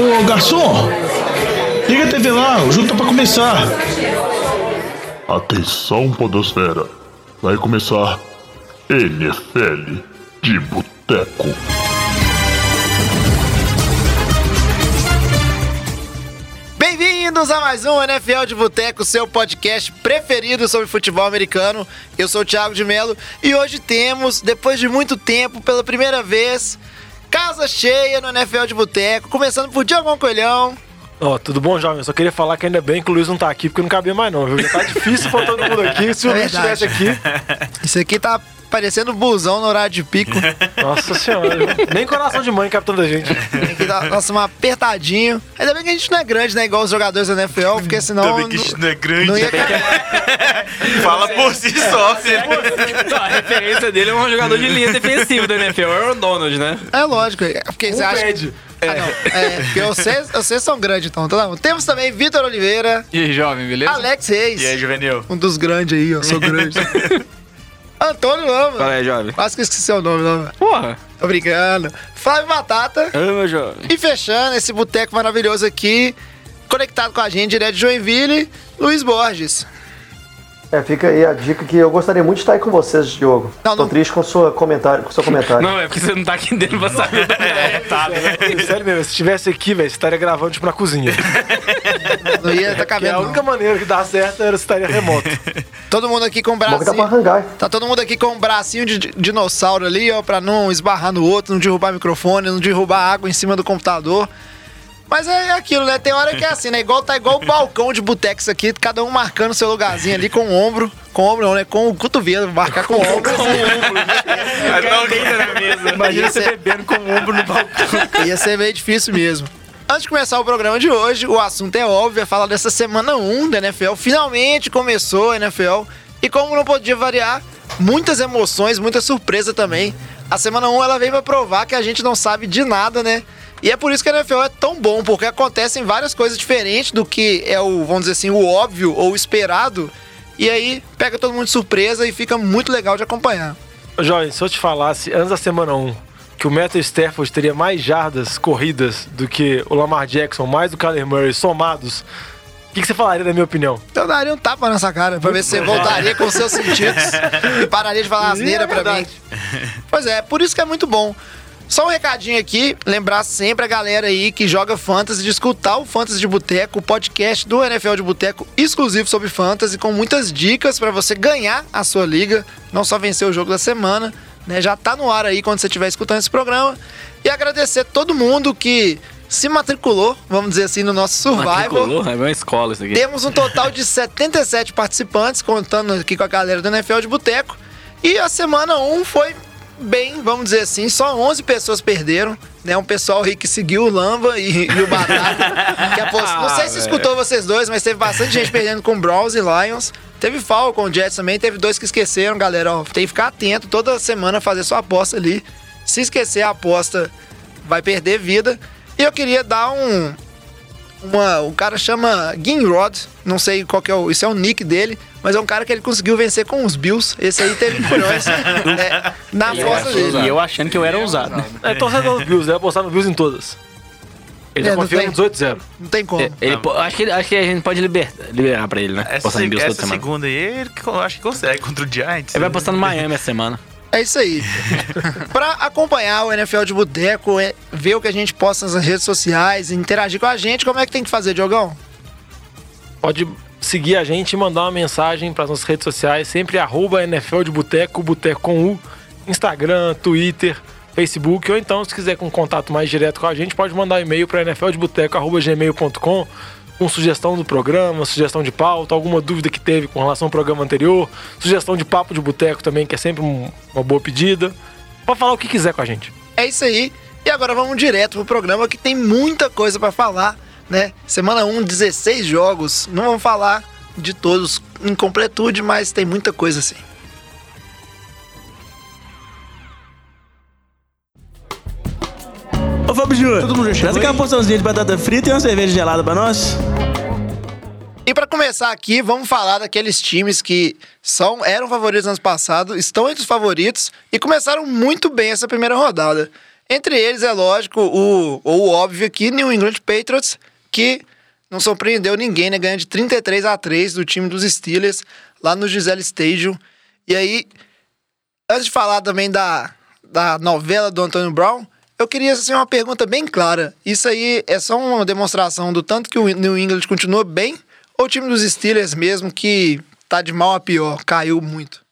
Ô garçom, liga a TV lá, o jogo tá pra começar. Atenção, Podosfera. Vai começar NFL de Boteco. Bem-vindos a mais um NFL de Boteco, seu podcast preferido sobre futebol americano. Eu sou o Thiago de Melo e hoje temos, depois de muito tempo, pela primeira vez, casa cheia no NFL de Boteco, começando por Diogão Coelhão. Ó, tudo bom, jovem? Eu só queria falar que ainda bem que o Luiz não tá aqui, porque não cabia mais não, viu? Já tá difícil pra todo mundo aqui. Se o É Luiz verdade. estivesse aqui... Isso aqui tá parecendo busão no horário de pico. Nossa senhora, nem coração de mãe cabe tanta gente. Aqui tá, nossa, um apertadinho. Ainda bem que a gente não é grande, né? Igual os jogadores da NFL, porque senão. Ainda bem que a gente não é grande. não ia Fala por si só. Você... A referência dele é um jogador de linha defensiva da NFL, é o Donald, né? É lógico, é porque você Um acha. pede. Ah, não. É, porque vocês, vocês são grandes, então. Tá. Temos também Vitor Oliveira, E aí, jovem, beleza? Alex Reis. E aí, Juvenil? Um dos grandes aí, ó. Sou grande. Antônio Lama. Fala aí, jovem. Quase que esqueci o nome, não. Porra. Tô brincando. Flávio Batata. Meu jovem. E fechando esse boteco maravilhoso aqui, conectado com a gente direto de Joinville, Luiz Borges. É, fica aí a dica que eu gostaria muito de estar aí com vocês, Diogo. Não, Tô não- triste com, sua comentário, com seu comentário. Não, é porque você não tá aqui dentro pra saber do resultado, né? Sério mesmo, se estivesse aqui, velho, você estaria gravando tipo na cozinha. Não ia tá Que é cabendo. a não. única maneira que dá certo era se estaria remoto. Todo mundo aqui com o dá pra bracinho. Tá todo mundo aqui com um bracinho de di- dinossauro ali, ó, pra não esbarrar no outro, não derrubar microfone, não derrubar água em cima do computador. Mas é aquilo, né? Tem hora que é assim, né? Igual, tá igual o balcão de botex aqui, cada um marcando seu lugarzinho ali com o ombro. Com o ombro não, né? Com o cotovelo, marcar com o ombro. Imagina Ia você ser- bebendo com o ombro no balcão. Ia ser meio difícil mesmo. Antes de começar o programa de hoje, o assunto é óbvio, é falar dessa semana 1 da NFL. Finalmente começou a NFL. E como não podia variar, muitas emoções, muita surpresa também. A semana 1 ela veio pra provar que a gente não sabe de nada, né? E é por isso que a NFL é tão bom, porque acontecem várias coisas diferentes do que é o, vamos dizer assim, o óbvio ou o esperado. E aí pega todo mundo de surpresa e fica muito legal de acompanhar. Jovem, se eu te falasse antes da semana 1 que o Matthew Stafford teria mais jardas corridas do que o Lamar Jackson, mais do Kyler Murray somados, o que, que você falaria da minha opinião? Eu daria um tapa nessa cara pra ver se você voltaria com seus sentidos e pararia de falar asneira É pra mim. verdade. Pois é, por isso que é muito bom. Só um recadinho aqui, lembrar sempre a galera aí que joga Fantasy de escutar o Fantasy de Boteco, o podcast do NFL de Boteco exclusivo sobre Fantasy, com muitas dicas pra você ganhar a sua liga, não só vencer o jogo da semana, né? Já tá no ar aí quando você estiver escutando esse programa. E agradecer todo mundo que se matriculou, vamos dizer assim, no nosso Survival. Matriculou? É uma escola isso aqui. Temos um total de 77 participantes, contando aqui com a galera do NFL de Boteco. E a semana 1 foi bem, vamos dizer assim, só 11 pessoas perderam. Né? Um pessoal aí que seguiu o Lamba e, e o Batata. que não sei se escutou vocês dois, mas teve bastante gente perdendo com Browns e Lions. Teve Falcon, Jets também, teve dois que esqueceram, galera. Ó, tem que ficar atento toda semana fazer sua aposta ali. Se esquecer a aposta, vai perder vida. E eu queria dar um, uma, o cara chama Ginrod, não sei qual que é o, isso é o nick dele, mas é um cara que ele conseguiu vencer com os Bills. Esse aí teve milhões é, na aposta dele. E eu achando que eu era ousado, né? É torcedor dos Bills, ele vai apostar no Bills em todas. Ele É, não tem- no 18-0. Não tem como. É, Ele, po- acho, que, acho que a gente pode liberar, liberar pra ele, né? Essa, toda essa segunda aí, ele eu acho que consegue contra o Giants. Ele vai postar no Miami essa semana. É isso aí. pra acompanhar o NFL de Boteco, é, ver o que a gente posta nas redes sociais, interagir com a gente, como é que tem que fazer, Diogão? Pode seguir a gente e mandar uma mensagem para nossas redes sociais, sempre arroba NFL de Boteco, Boteco com U, Instagram, Twitter, Facebook, ou então, se quiser com um contato mais direto com a gente, pode mandar um e-mail para nfldeboteco.gmail.com com sugestão do programa, sugestão de pauta, alguma dúvida que teve com relação ao programa anterior, sugestão de papo de boteco também, que é sempre um- uma boa pedida. Pode falar o que quiser com a gente. É isso aí. E agora vamos direto pro programa que tem muita coisa pra falar, né? Semana 1, 16 jogos. Não vamos falar de todos em completude, mas tem muita coisa assim. Fábio Júnior, traz aqui uma porçãozinha de batata frita e uma cerveja gelada pra nós. E pra começar aqui, vamos falar daqueles times que são eram favoritos no ano passado, estão entre os favoritos e começaram muito bem essa primeira rodada. Entre eles, é lógico, o, o óbvio aqui, New England Patriots, que não surpreendeu ninguém, né? Ganha de 33 a 3 do time dos Steelers, lá no Gisele Stadium. E aí, antes de falar também da, da novela do Antônio Brown, eu queria assim, uma pergunta bem clara. Isso aí é só uma demonstração do tanto que o New England continua bem, ou o time dos Steelers mesmo, que tá de mal a pior, caiu muito?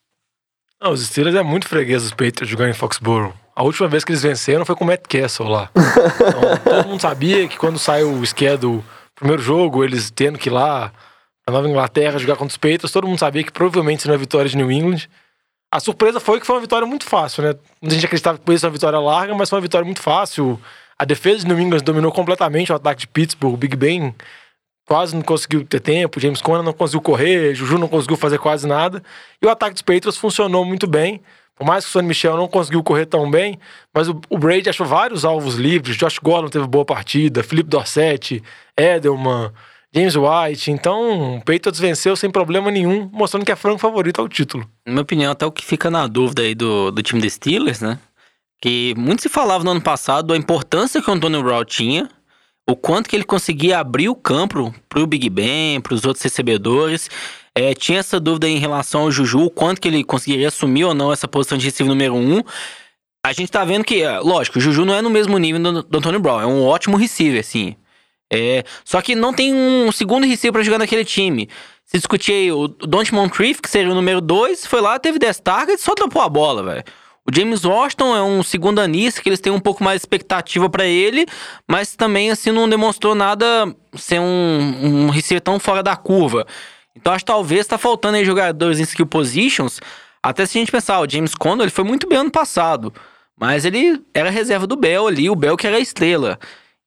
Não, os Steelers é muito freguês dos Patriots jogando em Foxborough. A última vez que eles venceram foi com o Matt Castle lá. Então, todo mundo sabia que quando saiu o schedule, primeiro jogo, eles tendo que ir lá pra Nova Inglaterra jogar contra os Patriots, todo mundo sabia que provavelmente seria uma vitória de New England. A surpresa foi que foi uma vitória muito fácil, né? Muita gente acreditava que podia ser uma vitória larga, mas foi uma vitória muito fácil. A defesa de New England dominou completamente o ataque de Pittsburgh. O Big Ben quase não conseguiu ter tempo, James Conner não conseguiu correr, Juju não conseguiu fazer quase nada. E o ataque dos Patriots funcionou muito bem. Por mais que o Sonny Michel não conseguiu correr tão bem, mas o, o Brady achou vários alvos livres. Josh Gordon teve boa partida, Felipe Dorset, Edelman, James White. Então, o Patriots venceu sem problema nenhum, mostrando que é franco favorito ao título. Na minha opinião, até o que fica na dúvida aí do, do time dos Steelers, né? Que muito se falava no ano passado da importância que o Antônio Brown tinha, o quanto que ele conseguia abrir o campo pro Big Ben, pros outros recebedores. É, tinha essa dúvida em relação ao Juju, o quanto que ele conseguiria assumir ou não essa posição de receiver número um. A gente tá vendo que, é, lógico, o Juju não é no mesmo nível do, do Antônio Brown, é um ótimo receiver, assim. É, só que não tem um segundo receiver pra jogar naquele time. Se discutir aí, o Don't Moncrief, que seria o número 2, foi lá, teve 10 targets e só dropou a bola, velho. O James Washington é um segundo anista, que eles têm um pouco mais de expectativa pra ele, mas também, assim, não demonstrou nada ser um, um tão fora da curva. Então, acho que talvez tá faltando aí jogadores em skill positions. Até se a gente pensar, o James Conner, ele foi muito bem ano passado, mas ele era reserva do Bell ali, o Bell que era a estrela.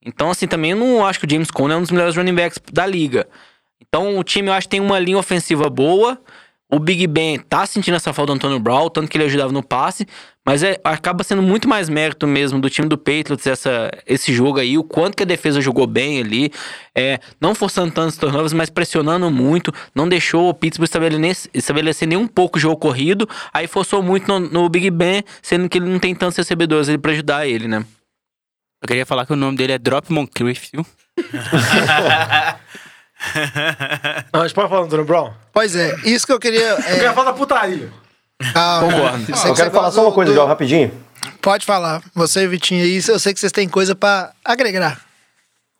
Então, assim, também eu não acho que o James Conner é um dos melhores running backs da liga. Então, o time eu acho tem uma linha ofensiva boa. O Big Ben tá sentindo essa falta do Antônio Brown, tanto que ele ajudava no passe, mas é, acaba sendo muito mais mérito mesmo do time do Patriots essa, esse jogo aí, o quanto que a defesa jogou bem ali, é, não forçando tantos turnovers, mas pressionando muito, não deixou o Pittsburgh estabelecer, estabelecer nem um pouco o jogo corrido, aí forçou muito no, no Big Ben, sendo que ele não tem tantos recebedores ali pra ajudar ele, né? Eu queria falar que o nome dele é Drop Moncrief, viu? Não, a gente pode falar do Antônio Brown? Pois é, isso que eu queria. Eu É, quero falar da putaria. calma. Concordo. Eu sei Eu quero falar só uma coisa, do- João, rapidinho. Pode falar. Você, Vitinho, aí, eu sei que vocês têm coisa pra agregar.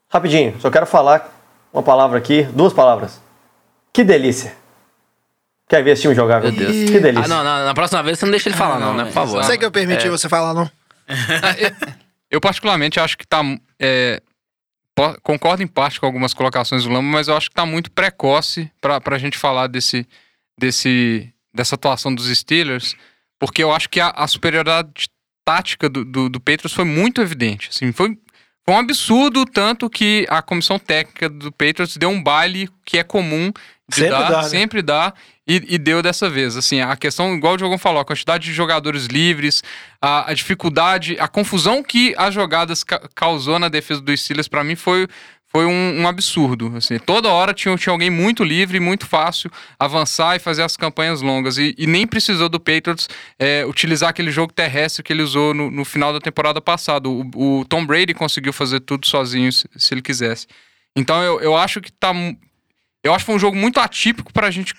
Rapidinho, só quero falar uma palavra aqui, duas palavras. Que delícia. Quer ver esse time jogar? Meu Deus. Que delícia. Ah, não, não, na próxima vez você não deixa ele falar, não, né? Por favor. Não sei que eu permiti você falar, não. Eu particularmente acho que tá. é, concordo em parte com algumas colocações do Lamba, mas eu acho que tá muito precoce pra, pra gente falar desse, desse, dessa atuação dos Steelers, porque eu acho que a, a superioridade tática do, do, do Patriots foi muito evidente. Assim, foi, foi um absurdo, tanto que a comissão técnica do Patriots deu um baile que é comum de Sempre dar, dá, né? sempre dá, e, e deu dessa vez. Assim, a questão, igual o Diogão falou, a quantidade de jogadores livres, a, a dificuldade, a confusão que as jogadas ca- causou na defesa dos Steelers, pra mim, foi, foi um, um absurdo. Assim, toda hora tinha, tinha alguém muito livre, muito fácil avançar e fazer as campanhas longas. E, e nem precisou do Patriots é, utilizar aquele jogo terrestre que ele usou no, no final da temporada passada. O, o Tom Brady conseguiu fazer tudo sozinho, se, se ele quisesse. Então eu, eu acho que tá. Eu acho que foi um jogo muito atípico pra gente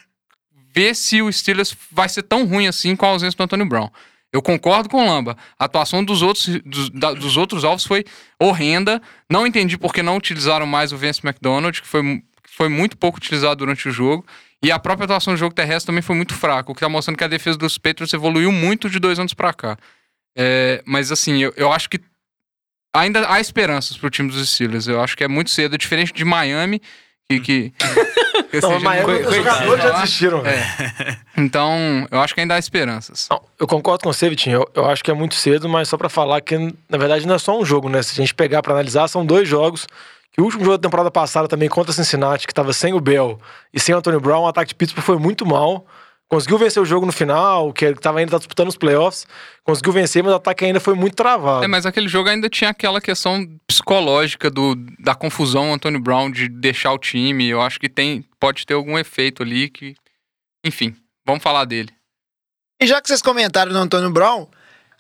ver se o Steelers vai ser tão ruim assim com a ausência do Antônio Brown. Eu concordo com o Lamba. A atuação dos outros, dos, da- dos outros alvos foi horrenda. Não entendi por que não utilizaram mais o Vince McDonald, que foi, foi muito pouco utilizado durante o jogo. E a própria atuação do jogo terrestre também foi muito fraca, o que tá mostrando que a defesa dos Patriots evoluiu muito de dois anos pra cá. É, mas assim, eu, eu acho que ainda há esperanças pro time dos Steelers. Eu acho que é muito cedo, diferente de Miami, que. que, que assim, mas não- os jogadores já desistiram, velho. Então, eu acho que ainda há esperanças. Não, eu concordo com você, Vitinho. Eu, eu acho que é muito cedo, mas só pra falar que, na verdade, não é só um jogo, né? Se a gente pegar pra analisar, são dois jogos. Que o último jogo da temporada passada também contra Cincinnati, que tava sem o Bell e sem o Antônio Brown, o ataque de Pittsburgh foi muito mal. Conseguiu vencer o jogo no final, que ele tava ainda tá disputando os playoffs. Conseguiu vencer, mas o ataque ainda foi muito travado. É, mas aquele jogo ainda tinha aquela questão psicológica do, da confusão Antônio Brown de deixar o time. Eu acho que tem pode ter algum efeito ali que. Enfim, vamos falar dele. E já que vocês comentaram do Antônio Brown,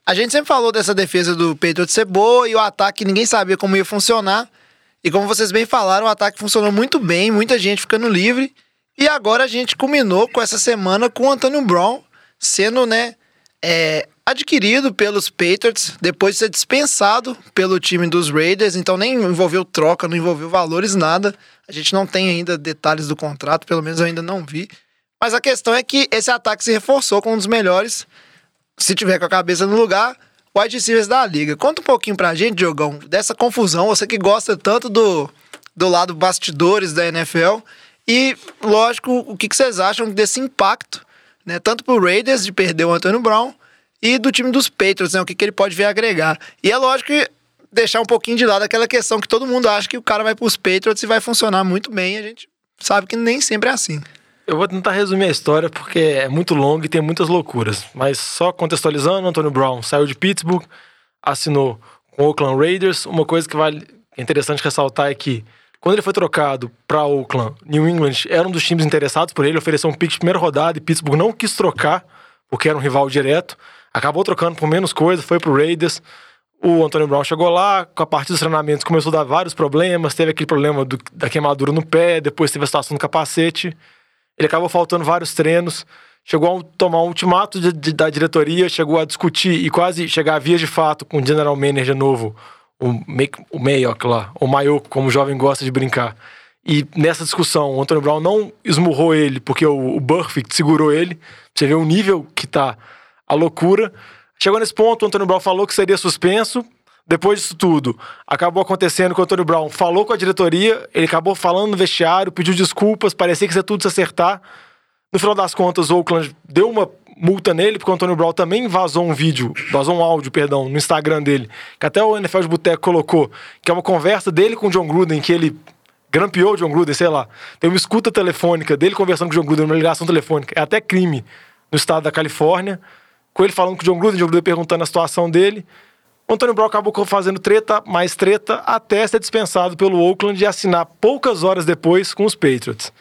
A gente sempre falou dessa defesa do Patriots ser boa e o ataque ninguém sabia como ia funcionar. E como vocês bem falaram, o ataque funcionou muito bem, muita gente ficando livre. E agora a gente culminou com essa semana com o Antônio Brown sendo, né, é, adquirido pelos Patriots depois de ser dispensado pelo time dos Raiders. Então nem envolveu troca, não envolveu valores, nada. A gente não tem ainda detalhes do contrato, pelo menos eu ainda não vi. Mas a questão é que esse ataque se reforçou com um dos melhores, se tiver com a cabeça no lugar, wide receivers da liga. Conta um pouquinho pra gente, Diogão, dessa confusão, você que gosta tanto do, do lado bastidores da NFL. E, lógico, o que, vocês acham desse impacto, né? Tanto pro Raiders de perder o Antônio Brown e do time dos Patriots, né? O que, que ele pode vir agregar. E é lógico que deixar um pouquinho de lado aquela questão que todo mundo acha que o cara vai pros Patriots e vai funcionar muito bem. A gente sabe que nem sempre é assim. Eu vou tentar resumir a história porque é muito longa e tem muitas loucuras. Mas só contextualizando, Antônio Brown saiu de Pittsburgh, assinou com o Oakland Raiders. Uma coisa que vale é interessante ressaltar é que quando ele foi trocado para Oakland, New England era um dos times interessados por ele, ofereceu um pick de primeira rodada e Pittsburgh não quis trocar porque era um rival direto. Acabou trocando por menos coisa, foi pro Raiders. O Antônio Brown chegou lá, com a partir dos treinamentos começou a dar vários problemas, teve aquele problema do, da queimadura no pé, depois teve a situação do capacete. Ele acabou faltando vários treinos, chegou a tomar um ultimato de, de, da diretoria, chegou a discutir e quase chegar a vias de fato com o general manager novo, o, o Mayock lá, o Mayock, como o jovem gosta de brincar. E nessa discussão, o Antônio Brown não esmurrou ele, porque o, o Burfict segurou ele. Você vê o nível que tá a loucura. Chegou nesse ponto, o Antônio Brown falou que seria suspenso. Depois disso tudo, acabou acontecendo que o Antônio Brown falou com a diretoria, ele acabou falando no vestiário, pediu desculpas, parecia que ia tudo se acertar. No final das contas, o Oakland deu uma multa nele, porque o Antônio Brown também vazou um vídeo, vazou um áudio, perdão, no Instagram dele, que até o NFL de Boteco colocou, que é uma conversa dele com o John Gruden, que ele grampeou o John Gruden, sei lá. Tem uma escuta telefônica dele conversando com o John Gruden, uma ligação telefônica. É até crime no estado da Califórnia. Com ele falando com o John Gruden, o John Gruden perguntando a situação dele. O Antônio Brown acabou fazendo treta, mais treta, até ser dispensado pelo Oakland e assinar poucas horas depois com os Patriots.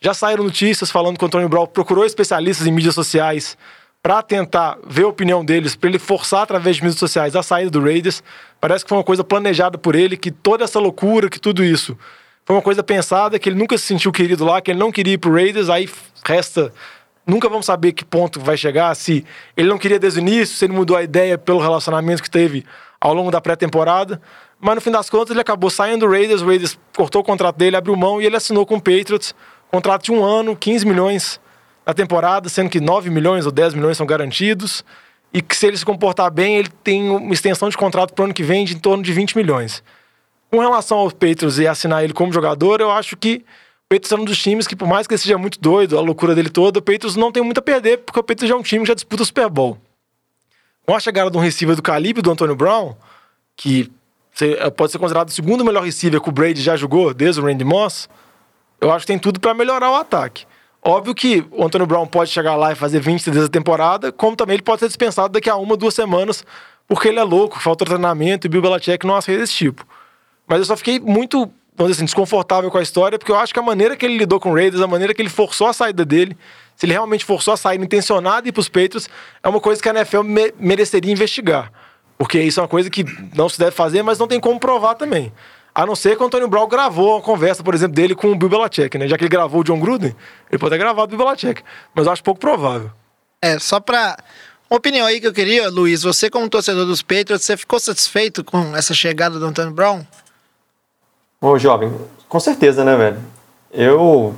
Já saíram notícias falando que o Antônio Brown procurou especialistas em mídias sociais para tentar ver a opinião deles, para ele forçar através de mídias sociais a saída do Raiders. Parece que foi uma coisa planejada por ele, que toda essa loucura, que tudo isso foi uma coisa pensada, que ele nunca se sentiu querido lá, que ele não queria ir pro Raiders, aí resta Nunca vamos saber que ponto vai chegar, se ele não queria desde o início, se ele mudou a ideia pelo relacionamento que teve ao longo da pré-temporada. Mas no fim das contas ele acabou saindo do Raiders, o Raiders cortou o contrato dele, abriu mão e ele assinou com o Patriots. Contrato de um ano, 15 milhões na temporada, sendo que 9 milhões ou 10 milhões são garantidos. E que se ele se comportar bem, ele tem uma extensão de contrato para o ano que vem de em torno de 20 milhões. Com relação aos Patriots e assinar ele como jogador, eu acho que o Patriots é um dos times que, por mais que ele seja muito doido, a loucura dele toda, o Patriots não tem muito a perder, porque o Patriots já é um time que já disputa o Super Bowl. Com a chegada de um receiver do calibre do Antônio Brown, que pode ser considerado o segundo melhor receiver que o Brady já jogou, desde o Randy Moss, eu acho que tem tudo para melhorar o ataque. Óbvio que o Antônio Brown pode chegar lá e fazer 20 vezes a temporada, como também ele pode ser dispensado daqui a uma, duas semanas, porque ele é louco, falta treinamento e Bill Belichick não aceita desse tipo. Mas eu só fiquei muito vamos dizer assim, desconfortável com a história, porque eu acho que a maneira que ele lidou com o Raiders, a maneira que ele forçou a saída dele, se ele realmente forçou a saída intencionada e ir pros Patriots, é uma coisa que a NFL me mereceria investigar. Porque isso é uma coisa que não se deve fazer, mas não tem como provar também. A não ser que o Antônio Brown gravou uma conversa, por exemplo, dele com o Bill Belichick, né? Já que ele gravou o John Gruden, ele pode ter gravado o Bill Belichick. Mas eu acho pouco provável. É, só pra... Uma opinião aí que eu queria, Luiz, você como torcedor dos Patriots, você ficou satisfeito com essa chegada do Antônio Brown? Ô, jovem, com certeza, né, velho? Eu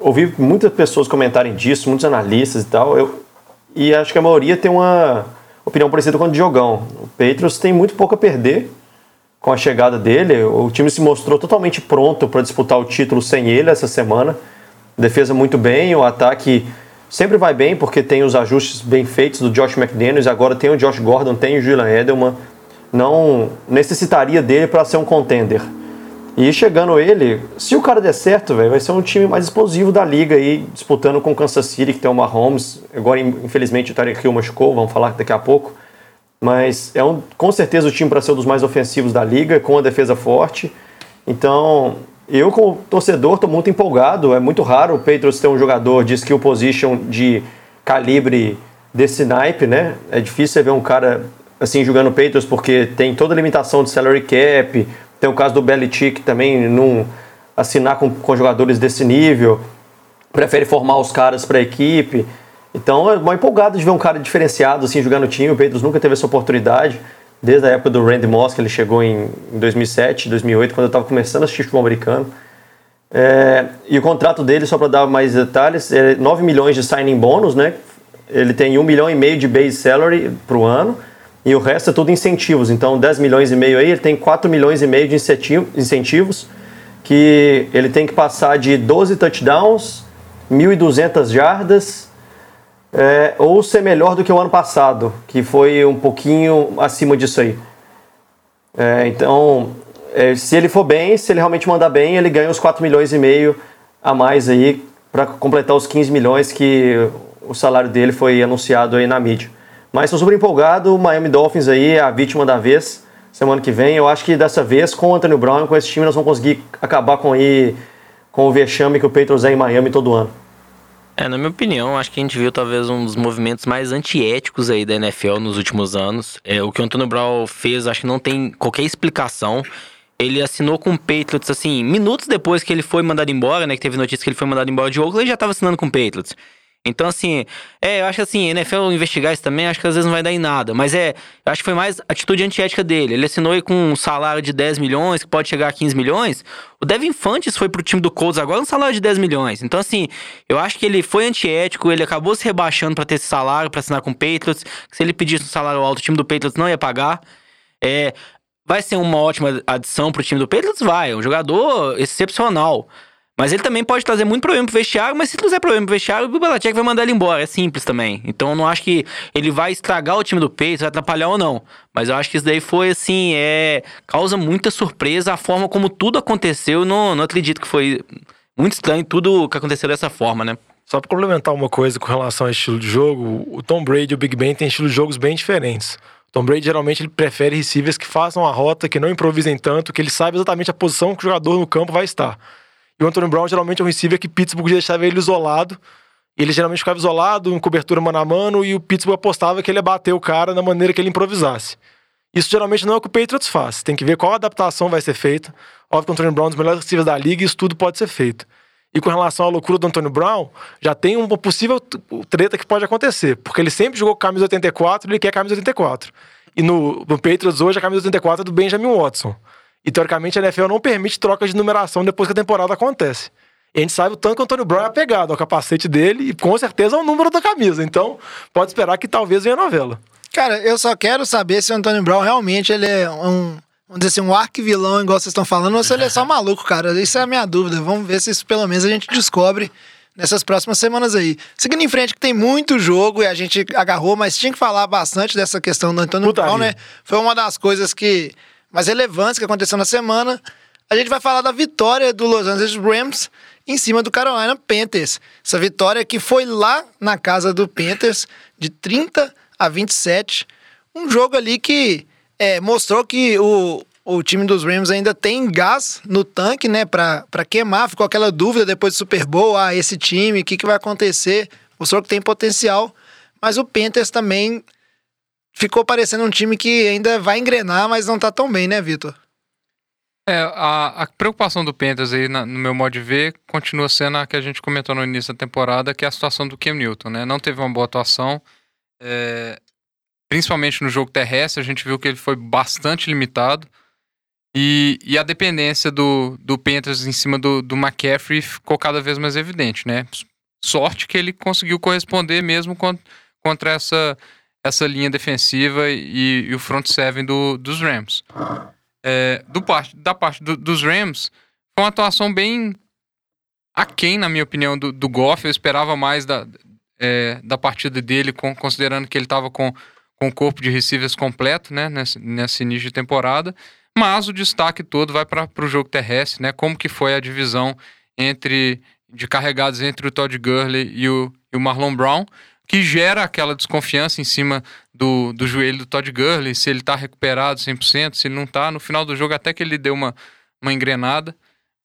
ouvi muitas pessoas comentarem disso, muitos analistas e tal, eu, e acho que a maioria tem uma opinião parecida com a do Diogão. O Patriots tem muito pouco a perder com a chegada dele. O time se mostrou totalmente pronto para disputar o título sem ele essa semana. Defesa muito bem, o ataque sempre vai bem porque tem os ajustes bem feitos do Josh McDaniels, agora tem o Josh Gordon, tem o Julian Edelman. Não necessitaria dele para ser um contender. E chegando ele, se o cara der certo, velho, vai ser um time mais explosivo da liga aí, disputando com o Kansas City, que tem o Mahomes. Agora, infelizmente, o Tarek Hill machucou, vamos falar daqui a pouco. Mas é um, com certeza o time para ser um dos mais ofensivos da liga, com a defesa forte. Então, eu, como torcedor, estou muito empolgado. É muito raro o Patriots ter um jogador de skill position de calibre desse naipe, né? É difícil você ver um cara assim, jogando Patriots, porque tem toda a limitação de salary cap, tem o caso do Belichick também não assinar com, com jogadores desse nível, prefere formar os caras para a equipe. Então é mal empolgado de ver um cara diferenciado assim jogar no time. O Patriots nunca teve essa oportunidade, desde a época do Randy Moss, que ele chegou em, em 2007, 2008, quando eu estava começando a assistir futebol americano. É, e o contrato dele, só para dar mais detalhes, é 9 milhões de signing bônus, né? Ele tem 1 milhão e meio de base salary para o ano e o resto é tudo incentivos. Então, 10 milhões e meio aí, ele tem 4 milhões e meio de incentivos que ele tem que passar de 12 touchdowns, 1.200 jardas, é, ou ser melhor do que o ano passado, que foi um pouquinho acima disso aí. É, então, é, se ele for bem, se ele realmente mandar bem, ele ganha os 4 milhões e meio a mais aí para completar os 15 milhões que o salário dele foi anunciado aí na mídia. Mas estou super empolgado, o Miami Dolphins aí é a vítima da vez semana que vem. Eu acho que dessa vez, com o Anthony Brown, com esse time, nós vamos conseguir acabar com, aí, com o vexame que o Patriots é em Miami todo ano. É, na minha opinião, acho que a gente viu talvez um dos movimentos mais antiéticos aí da NFL nos últimos anos. É, o que o Antônio Brown fez, acho que não tem qualquer explicação. Ele assinou com o Patriots, assim, minutos depois que ele foi mandado embora, né? Que teve notícia que ele foi mandado embora de Oakland, ele já estava assinando com o Patriots. Então, assim, é, eu acho que assim, NFL investigar isso também, acho que às vezes não vai dar em nada. Mas é, eu acho que foi mais atitude antiética dele. Ele assinou aí com um salário de 10 milhões, que pode chegar a 15 milhões. O Devin Fantes foi pro time do Colts agora um salário de 10 milhões. Então, assim, eu acho que ele foi antiético, ele acabou se rebaixando para ter esse salário, para assinar com o Patriots. Se ele pedisse um salário alto, o time do Patriots não ia pagar. É, vai ser uma ótima adição pro time do Patriots? Vai, é um jogador excepcional. Mas ele também pode trazer muito problema pro vestiário, mas se trazer problema pro vestiário, o Belichick vai mandar ele embora. É simples também. Então eu não acho que ele vai estragar o time do Patriots, vai atrapalhar ou não. Mas eu acho que isso daí foi assim, é. causa muita surpresa a forma como tudo aconteceu. Não, não acredito que foi muito estranho tudo que aconteceu dessa forma, né? Só para complementar uma coisa com relação ao estilo de jogo, o Tom Brady e o Big Ben têm estilos de jogos bem diferentes. O Tom Brady geralmente ele prefere receivers que façam a rota, que não improvisem tanto, que ele sabe exatamente a posição que o jogador no campo vai estar. E o Anthony Brown geralmente é um receiver que Pittsburgh deixava ele isolado. Ele geralmente ficava isolado, em cobertura mano a mano, e o Pittsburgh apostava que ele ia bater o cara da maneira que ele improvisasse. Isso geralmente não é o que o Patriots faz. Tem que ver qual adaptação vai ser feita. Óbvio que o Anthony Brown é um dos melhores receivers da liga e isso tudo pode ser feito. E com relação à loucura do Antônio Brown, já tem uma possível treta que pode acontecer. Porque ele sempre jogou camisa 84 e ele quer camisa 84. E no, no Patriots hoje a camisa 84 é do Benjamin Watson. E teoricamente a NFL não permite troca de numeração depois que a temporada acontece. E a gente sabe o tanto que o Antônio Brown é apegado ao capacete dele e com certeza ao número da camisa. Então, pode esperar que talvez venha a novela. Cara, eu só quero saber se o Antônio Brown realmente ele é um, vamos dizer assim, um arquivilão, igual vocês estão falando, ou se ele é só maluco, cara. Isso é a minha dúvida. Vamos ver se isso pelo menos a gente descobre nessas próximas semanas aí. Seguindo em frente, que tem muito jogo e a gente agarrou, mas tinha que falar bastante dessa questão do Antônio Putaria. Brown, né? Foi uma das coisas que mais relevantes que aconteceu na semana. A gente vai falar da vitória do Los Angeles Rams em cima do Carolina Panthers. Essa vitória que foi lá na casa do Panthers, de 30 a 27. Um jogo ali que é, mostrou que o, o time dos Rams ainda tem gás no tanque, né, para queimar. Ficou aquela dúvida depois do Super Bowl: ah, esse time, o que, que vai acontecer? Mostrou que tem potencial. Mas o Panthers também ficou parecendo um time que ainda vai engrenar, mas não tá tão bem, né, Vitor? É, a, a, preocupação do Panthers aí, na, no meu modo de ver, continua sendo a que a gente comentou no início da temporada, que é a situação do Cam Newton, né? Não teve uma boa atuação, é, principalmente no jogo terrestre, a gente viu que ele foi bastante limitado, e, e a dependência do, do Panthers em cima do, do McCaffrey ficou cada vez mais evidente, né? Sorte que ele conseguiu corresponder mesmo contra, contra essa essa linha defensiva e, e o front seven do, dos Rams. É, do parte, da parte do, dos Rams, foi uma atuação bem aquém, na minha opinião, do, do Goff. Eu esperava mais da, é, da partida dele, com, considerando que ele estava com, com o corpo de receivers completo né, nesse, nesse início de temporada. Mas o destaque todo vai para o jogo terrestre, né? Como que foi a divisão entre de carregados entre o Todd Gurley e o, e o Marlon Brown que gera aquela desconfiança em cima do, do joelho do Todd Gurley, se ele está recuperado 100%, se ele não está. No final do jogo, até que ele deu uma, uma engrenada,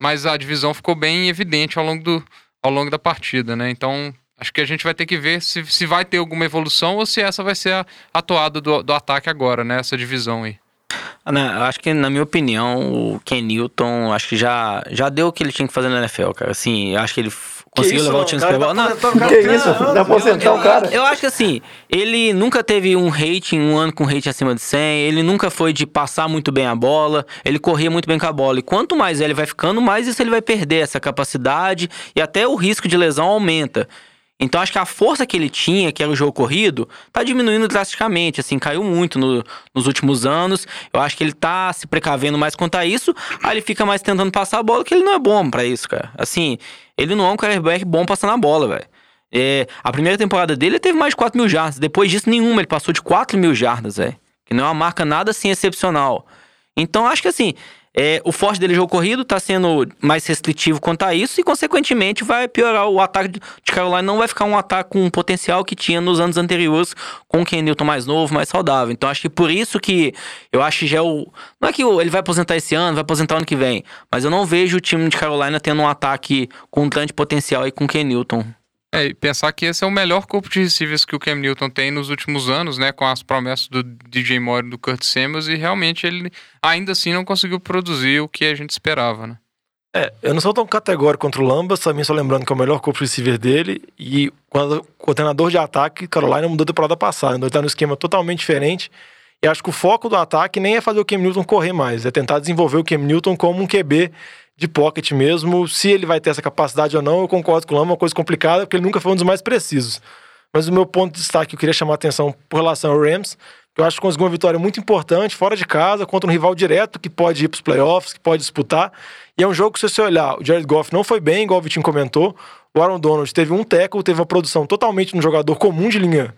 mas a divisão ficou bem evidente ao longo, do, ao longo da partida, né? Então, Acho que a gente vai ter que ver se, se vai ter alguma evolução ou se essa vai ser a, a toada do, do ataque agora, né? Essa divisão aí. Ah, né, eu acho que, na minha opinião, o Ken Newton, acho que já, já deu o que ele tinha que fazer na NFL, cara. Assim, acho que ele conseguiu levar o time cara, Super Bowl. tá Não, Que isso, dá pra aposentar o cara. Eu acho que assim, ele nunca teve um rating, um ano com rating acima de 100, ele nunca foi de passar muito bem a bola, ele corria muito bem com a bola. E quanto mais ele vai ficando, mais isso ele vai perder essa capacidade e até o risco de lesão aumenta. Então acho que a força que ele tinha, que era o jogo corrido, tá diminuindo drasticamente, assim, caiu muito no- nos últimos anos. Eu acho que ele tá se precavendo mais quanto a isso, aí ele fica mais tentando passar a bola, que ele não é bom pra isso, cara. Assim, ele não é um quarterback bom passando a bola, velho. É, a primeira temporada dele ele teve mais de 4 mil jardas. Depois disso, nenhuma. Ele passou de 4 mil jardas, velho. Que não é uma marca nada assim excepcional. Então, acho que assim, é, o forte dele jogo corrido tá sendo mais restritivo quanto a isso e, consequentemente, vai piorar o ataque de Carolina. Não vai ficar um ataque com o potencial que tinha nos anos anteriores com o Ken Newton mais novo, mais saudável. Então, acho que por isso que eu acho que já é o. Não é que ele vai aposentar esse ano, vai aposentar ano que vem. Mas eu não vejo o time de Carolina tendo um ataque com um grande potencial aí com o Ken Newton. É, e pensar que esse é o melhor corpo de receivers que o Cam Newton tem nos últimos anos, né? Com as promessas do DJ Moore e do Kurt Samuels, e realmente ele ainda assim não conseguiu produzir o que a gente esperava, né? É, eu não sou tão categórico contra o Lambas, também só lembrando que é o melhor corpo receiver dele. E quando o coordenador de ataque, Carolina mudou da temporada passada, então ele tá num esquema totalmente diferente. E acho que o foco do ataque nem é fazer o Cam Newton correr mais, é tentar desenvolver o Cam Newton como um QB de pocket mesmo. Se ele vai ter essa capacidade ou não, eu concordo com o Lama, é uma coisa complicada, porque ele nunca foi um dos mais precisos. Mas o meu ponto de destaque que eu queria chamar a atenção por relação ao Rams, que eu acho que conseguiu uma vitória muito importante, fora de casa, contra um rival direto que pode ir para os playoffs, que pode disputar. E é um jogo que, se você olhar, o Jared Goff não foi bem, igual o Vitinho comentou. O Aaron Donald teve um tackle, teve uma produção totalmente no jogador comum de linha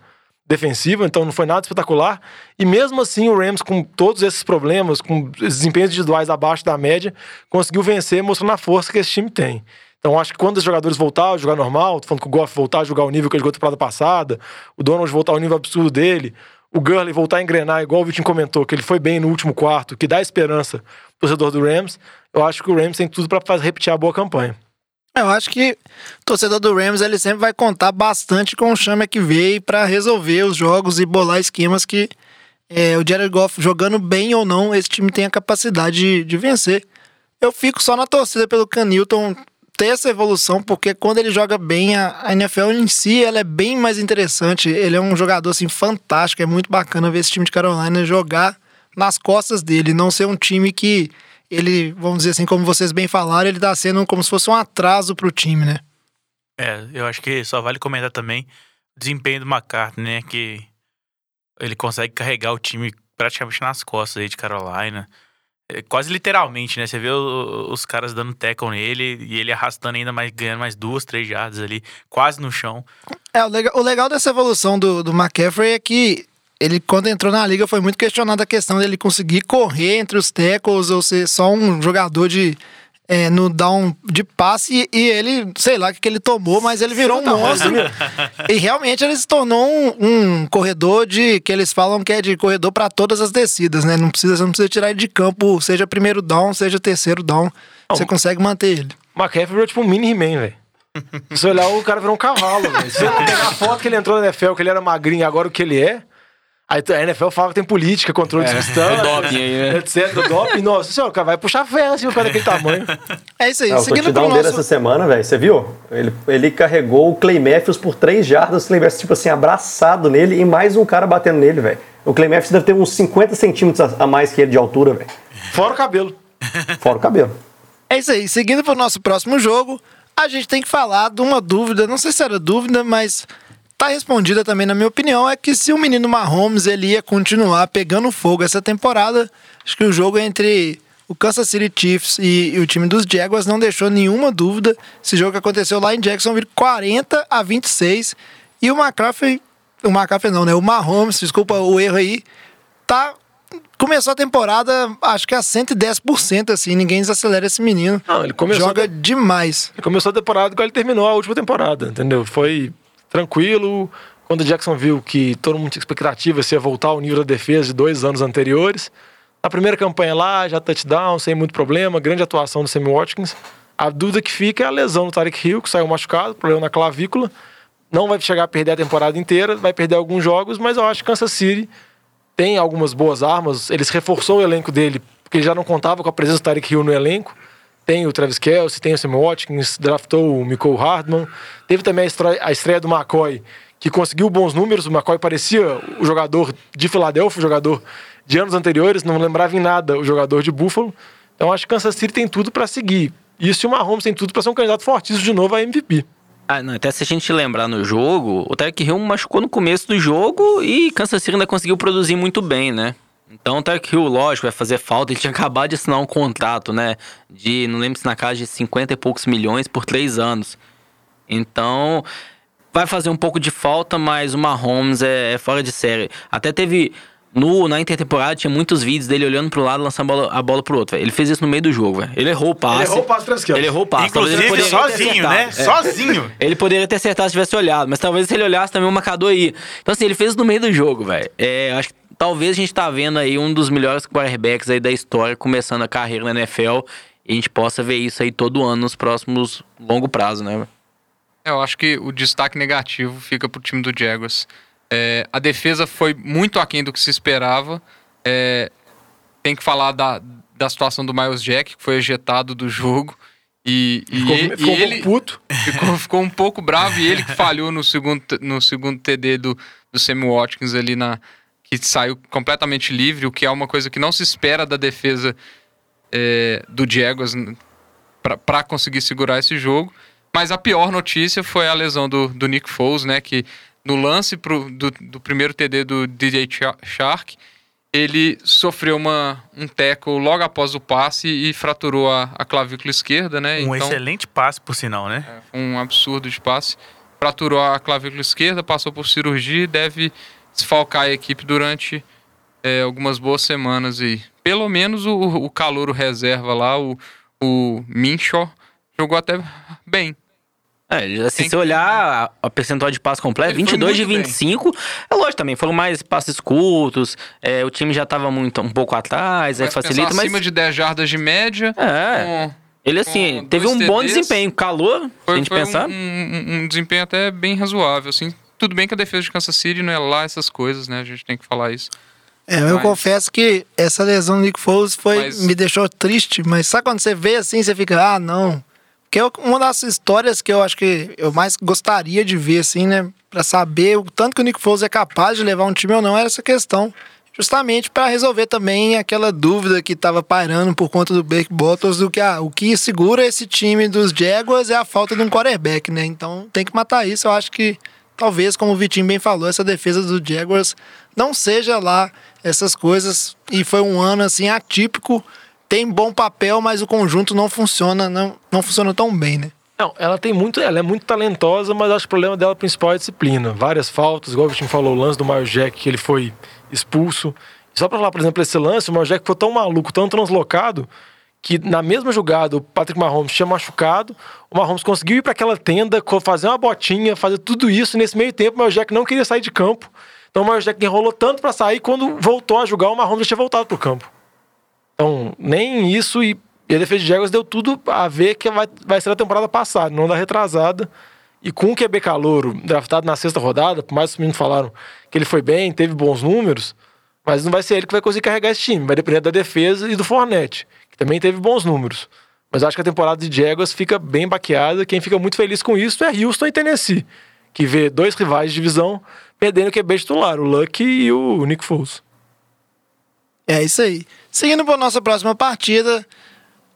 defensiva, então não foi nada espetacular. E mesmo assim, o Rams, com todos esses problemas, com desempenhos individuais abaixo da média, conseguiu vencer, mostrando a força que esse time tem. Então, acho que quando os jogadores voltar a jogar normal, tô falando que o Goff voltar a jogar o nível que ele jogou na temporada passada, o Donald voltar ao nível absurdo dele, o Gurley voltar a engrenar, igual o Vitinho comentou, que ele foi bem no último quarto, que dá esperança pro torcedor do Rams, eu acho que o Rams tem tudo para repetir a boa campanha. Eu acho que o torcedor do Rams ele sempre vai contar bastante com o Chama que veio para resolver os jogos e bolar esquemas que é, o Jared Goff jogando bem ou não, esse time tem a capacidade de, de vencer. Eu fico só na torcida pelo Canilton ter essa evolução, porque quando ele joga bem, a, a NFL em si ela é bem mais interessante. Ele é um jogador assim fantástico, é muito bacana ver esse time de Carolina jogar nas costas dele, não ser um time que ele, vamos dizer assim, como vocês bem falaram, ele tá sendo como se fosse um atraso pro time, né? É, eu acho que só vale comentar também o desempenho do McCartney, né? Que ele consegue carregar o time praticamente nas costas aí de Carolina. É, quase literalmente, né? Você vê o- os caras dando tackle nele e ele arrastando ainda mais, ganhando mais duas, três jardas ali, quase no chão. É, o legal, o legal dessa evolução do, do McCaffrey é que ele, quando entrou na liga, foi muito questionada a questão dele conseguir correr entre os tackles ou ser só um jogador de. é, no down de passe e, e ele, sei lá o que, que ele tomou, mas ele virou um monstro. e realmente ele se tornou um, um corredor de. que eles falam que é de corredor para todas as descidas, né? Não precisa, você não precisa tirar ele de campo, seja primeiro down, seja terceiro down. Você consegue manter ele. McCaffrey virou tipo um mini He-Man, velho. Se olhar, o cara virou um cavalo, velho. Se você pegar a foto que ele entrou na NFL, que ele era magrinho e agora o que ele é. Aí a NFL fala que tem política, controle de substância, o doping aí, né? etc. O doping, nossa senhora, o cara vai puxar ferro assim, o cara daquele tamanho. É isso aí. Ah, Seguindo pro dele nosso. essa semana, velho, você viu? Ele, ele carregou o Clay Matthews por três jardas, o Clay Matthews, tipo assim, abraçado nele e mais um cara batendo nele, velho. O Clay Matthews deve ter uns 50 centímetros a a mais que ele de altura, velho. Fora o cabelo. Fora o cabelo. É isso aí. Seguindo pro nosso próximo jogo, a gente tem que falar de uma dúvida, não sei se era dúvida, mas tá respondida também na minha opinião, é que se o menino Mahomes ele ia continuar pegando fogo essa temporada, acho que o jogo entre o Kansas City Chiefs e, e o time dos Jaguars não deixou nenhuma dúvida. Esse jogo que aconteceu lá em Jacksonville, 40 a 26, e o McCaffrey, o McCaffrey não, né? O Mahomes, desculpa o erro aí, tá começou a temporada, acho que a 110%, assim, ninguém desacelera esse menino. Não, ele começou Joga demais. Ele começou a temporada igual ele terminou a última temporada, entendeu? Foi tranquilo. Quando o Jackson viu que todo mundo tinha expectativa se ia voltar ao nível da defesa de dois anos anteriores. Na primeira campanha lá, já touchdown, sem muito problema, grande atuação do Sammy Watkins. A dúvida que fica é a lesão do Tarek Hill, que saiu machucado, problema na clavícula. Não vai chegar a perder a temporada inteira, vai perder alguns jogos, mas eu acho que Kansas City tem algumas boas armas. Eles reforçou o elenco dele, porque ele já não contava com a presença do Tarek Hill no elenco. Tem o Travis Kelce, tem o Sam Watkins, draftou o Michael Hardman. Teve também a estreia, a estreia do McCoy, que conseguiu bons números. O McCoy parecia o jogador de Filadélfia, o jogador de anos anteriores, não lembrava em nada o jogador de Buffalo. Então acho que Kansas City tem tudo para seguir. Isso e o Mahomes tem tudo para ser um candidato fortíssimo de novo a MVP. Ah, não, até se a gente lembrar no jogo, o Tarek Hill machucou no começo do jogo e Kansas City ainda conseguiu produzir muito bem, né? Então o Tarek Hill, lógico, vai fazer falta. Ele tinha acabado de assinar um contrato, né? De, não lembro se na casa de 50 e poucos milhões por três anos. Então, vai fazer um pouco de falta, mas o Mahomes é, é fora de série. Até teve no, na intertemporada tinha muitos vídeos dele olhando pro lado e lançando a bola, a bola pro outro. véio. Ele fez isso no meio do jogo, velho. Ele errou o passe. Ele errou o passe pra esquerda. Ele errou o passe. Inclusive, Talvez ele poderia ter sozinho, né? acertado. É. Sozinho. Ele poderia ter acertado se tivesse olhado, mas talvez se ele olhasse também o marcador aí. Então, assim, ele fez isso no meio do jogo, velho. É, acho que talvez a gente tá vendo aí um dos melhores quarterbacks aí da história começando a carreira na NFL. E a gente possa ver isso aí todo ano nos próximos longo prazo, né? É, Eu acho que o destaque negativo fica pro time do Jaguars. É, a defesa foi muito aquém do que se esperava. É, tem que falar da, da situação do Miles Jack, que foi ejetado do jogo. E, e Ficou, e- ficou e um ele pouco puto. ficou, ficou um pouco bravo e ele que falhou no segundo, no segundo TD do, do Sammy Watkins ali na. Que saiu completamente livre, o que é uma coisa que não se espera da defesa é, do Jaguars para conseguir segurar esse jogo. Mas a pior notícia foi a lesão do, do Nick Foles, né? Que no lance pro, do, do primeiro TD do DJ Shark, ele sofreu uma, um tackle logo após o passe e fraturou a, a clavícula esquerda, né? Um Então- excelente passe, por sinal, né? um absurdo de passe. Fraturou a clavícula esquerda, passou por cirurgia e deve desfalcar a equipe durante é, algumas boas semanas aí. Pelo menos o, o calouro reserva lá, o, o Minshaw, jogou até bem. É, assim, se você olhar a, percentual de passe completo, Ele foi 22 de muito bem. 25, é lógico também, foram mais passes curtos, é, o time já tava muito, um pouco atrás, aí Mas pensar facilita, mas... acima de 10 jardas de média. É, com- ele assim, teve um bom TDs, desempenho, calor, se a Foi, gente foi um- pensar. um, um- um desempenho até bem razoável, assim. Tudo bem que a defesa de Kansas City não é lá essas coisas, né? A gente tem que falar isso. É, eu Mas- confesso que essa lesão do Nick Foles foi, Mas- me deixou triste, mas sabe quando você vê assim, você fica, ah, não. Porque é uma das histórias que eu acho que eu mais gostaria de ver, assim, né? Pra saber o tanto que o Nick Foles é capaz de levar um time ou não, era essa questão. Justamente para resolver também aquela dúvida que estava pairando por conta do Blake Bottles, do que ah, o que segura esse time dos Jaguars é a falta de um quarterback, né? Então tem que matar isso. Eu acho que talvez, como o Vitinho bem falou, essa defesa dos Jaguars não seja lá essas coisas. E foi um ano assim atípico. Tem bom papel, mas o conjunto não funciona, não, não funciona tão bem, né? Não, ela tem muito, ela é muito talentosa, mas acho que o problema dela principal é a disciplina. Várias faltas, igual o time falou, o lance do Miles Jack, que ele foi expulso. Só pra falar, por exemplo, esse lance, o Miles Jack foi tão maluco, tão translocado, que na mesma jogada o Patrick Mahomes tinha machucado, o Mahomes conseguiu ir para aquela tenda, fazer uma botinha, fazer tudo isso, nesse meio tempo o Miles Jack não queria sair de campo. Então o Miles Jack enrolou tanto para sair, quando voltou a jogar, o Mahomes já tinha voltado pro campo. Então, nem isso e, e a defesa de Jaguars deu tudo a ver que vai, vai ser a temporada passada, não da retrasada. E com o QB Calouro, draftado na sexta rodada, por mais que os meninos falaram que ele foi bem, teve bons números, mas não vai ser ele que vai conseguir carregar esse time. Vai depender da defesa e do Fornette, também teve bons números. Mas acho que a temporada de Jaguars fica bem baqueada. Quem fica muito feliz com isso é Houston e Tennessee, que vê dois rivais de divisão perdendo o QB titular, o Luck e o Nick Foles. É isso aí. Seguindo para nossa próxima partida,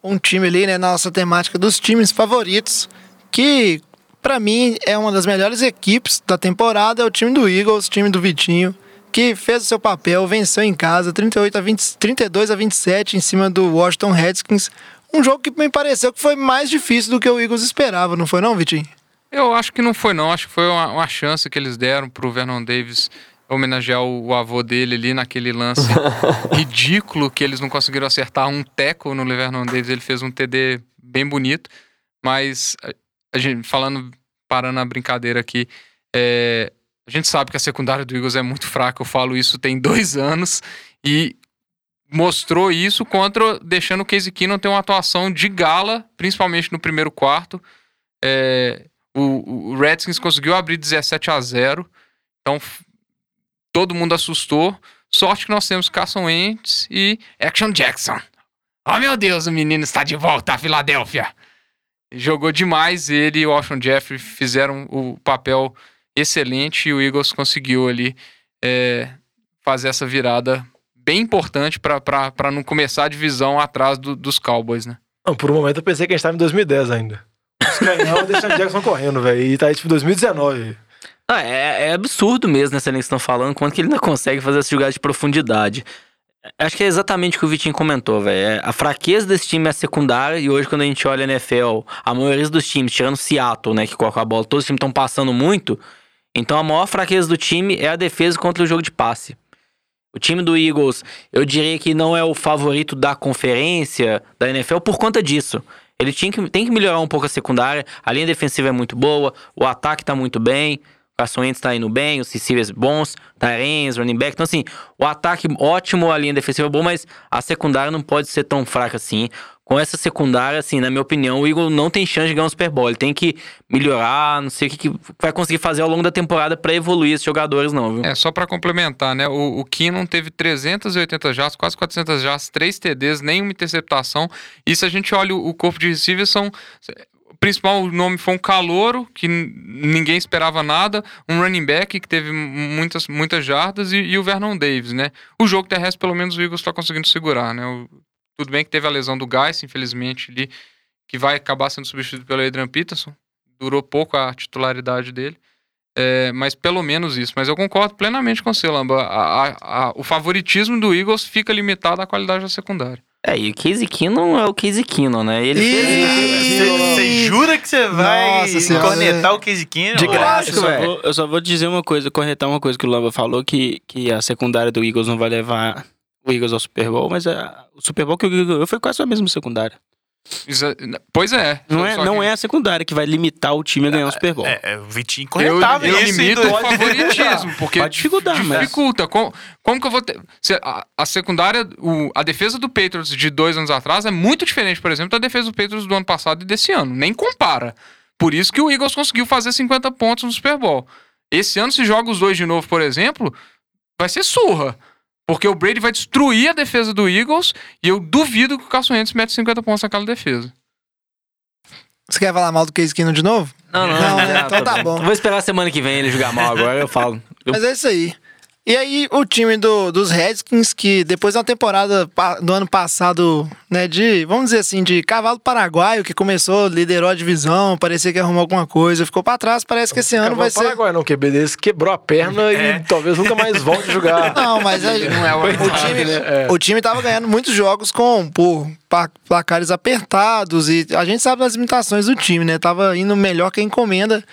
um time ali, né, na nossa temática dos times favoritos, que para mim é uma das melhores equipes da temporada, é o time do Eagles, time do Vitinho, que fez o seu papel, venceu em casa 38 a 20, 32 a 27 em cima do Washington Redskins. Um jogo que me pareceu que foi mais difícil do que o Eagles esperava, não foi não, Vitinho? Eu acho que não foi, não. Acho que foi uma, uma chance que eles deram pro Vernon Davis homenagear o, o avô dele ali naquele lance ridículo que eles não conseguiram acertar um teco no Vernon Davis. Ele fez um TD bem bonito, mas a, a gente falando, parando a brincadeira aqui, é, a gente sabe que a secundária do Eagles é muito fraca. Eu falo isso tem dois anos e mostrou isso contra deixando o Casey Keenum ter uma atuação de gala, principalmente no primeiro quarto. É, O, o Redskins conseguiu abrir 17 a 0 Então, todo mundo assustou. Sorte que nós temos Carson Wentz e Action Jackson. Oh, meu Deus, o menino está de volta à Filadélfia. Jogou demais. Ele e o Alshon Jeffrey fizeram o papel excelente e o Eagles conseguiu ali é, fazer essa virada bem importante para não começar a divisão atrás do- dos Cowboys, né? Não, por um momento eu pensei que a gente tava em 2010 ainda. Os canhão deixando Jackson correndo, velho. E tá aí tipo 2019. Ah, é, é absurdo mesmo nessa linha que vocês estão falando, quanto que ele ainda consegue fazer essa jogada de profundidade. Acho que é exatamente o que o Vitinho comentou, velho. É, A fraqueza desse time é a secundária, e hoje, quando a gente olha a NFL, a maioria dos times, tirando Seattle, né, que coloca a bola, todos os times estão passando muito. Então a maior fraqueza do time é a defesa contra o jogo de passe. O time do Eagles, eu diria que não é o favorito da conferência da NFL por conta disso. Ele tinha que, tem que melhorar um pouco a secundária. A linha defensiva é muito boa, o ataque tá muito bem. O Carson Wentz tá indo bem, os receivers bons, Tyrens, running back. Então, assim, o ataque ótimo, a linha defensiva é boa, mas a secundária não pode ser tão fraca assim. Com essa secundária, assim, na minha opinião, o Eagle não tem chance de ganhar um Super Bowl. Ele tem que melhorar, não sei o que, que vai conseguir fazer ao longo da temporada pra evoluir esses jogadores, não, viu? É, só pra complementar, né? O, o Keenum teve 380 jardas, quase 400 jardas, 3 TDs, nenhuma interceptação. E se a gente olha o, o corpo de receivers, são... O principal nome foi um calouro, que ninguém esperava nada, um running back que teve muitas, muitas jardas e, e o Vernon Davis, né? O jogo terrestre, pelo menos, o Eagles tá conseguindo segurar, né? O- tudo bem que teve a lesão do Gais, infelizmente, ali, que vai acabar sendo substituído pelo Adrian Peterson. Durou pouco a titularidade dele. É, mas pelo menos isso. Mas eu concordo plenamente com você, Lamba. A- a- a- o favoritismo do Eagles fica limitado à qualidade da secundária. É, e o Casey Keenum é o Casey Keenum, né? Ele fez isso. Você jura que você vai Nossa Senhora. conectar o Case Keenum? De graça. Eu só, velho. vou, eu só vou dizer uma coisa, corretar uma coisa que o Lamba falou, que, que a secundária do Eagles não vai levar o Eagles ao Super Bowl, mas a- o Super Bowl que o Eagles ganhou foi quase a mesma secundária. Isso- Pois é. Não, Só- é, não que é a secundária que vai limitar o time a ganhar o Super Bowl. É, é, o Vitinho Eu, corretava eu em limito o favoritismo, porque Pode dificultar, mas- dificulta. Como, como que eu vou ter. se a, a secundária, o- a defesa do Patriots de dois anos atrás é muito diferente, por exemplo, da defesa do Patriots do ano passado e desse ano. Nem compara. Por isso que o Eagles conseguiu fazer 50 pontos no Super Bowl. Esse ano, se joga os dois de novo, por exemplo, vai ser surra. Porque o Brady vai destruir a defesa do Eagles e eu duvido que o Carson Wentz mete 50 pontos naquela defesa. Você quer falar mal do Case Keenum de novo? Não, não, Não, não. né? Então tá bom. Vou esperar a semana que vem ele jogar mal agora, eu falo. Eu- Mas é isso aí. E aí, o time do- dos Redskins, que depois da temporada do ano passado, né, de, vamos dizer assim, de cavalo paraguaio, que começou, liderou a divisão, parecia que arrumou alguma coisa, ficou pra trás, parece que esse ano vai ser... Paraguai, não, que beleza, quebrou a perna É. e talvez nunca mais volte a jogar. Não, mas aí, Não é o o, time, né? É. o time tava ganhando muitos jogos com por placares apertados e a gente sabe das limitações do time, né? Tava indo melhor que a encomenda.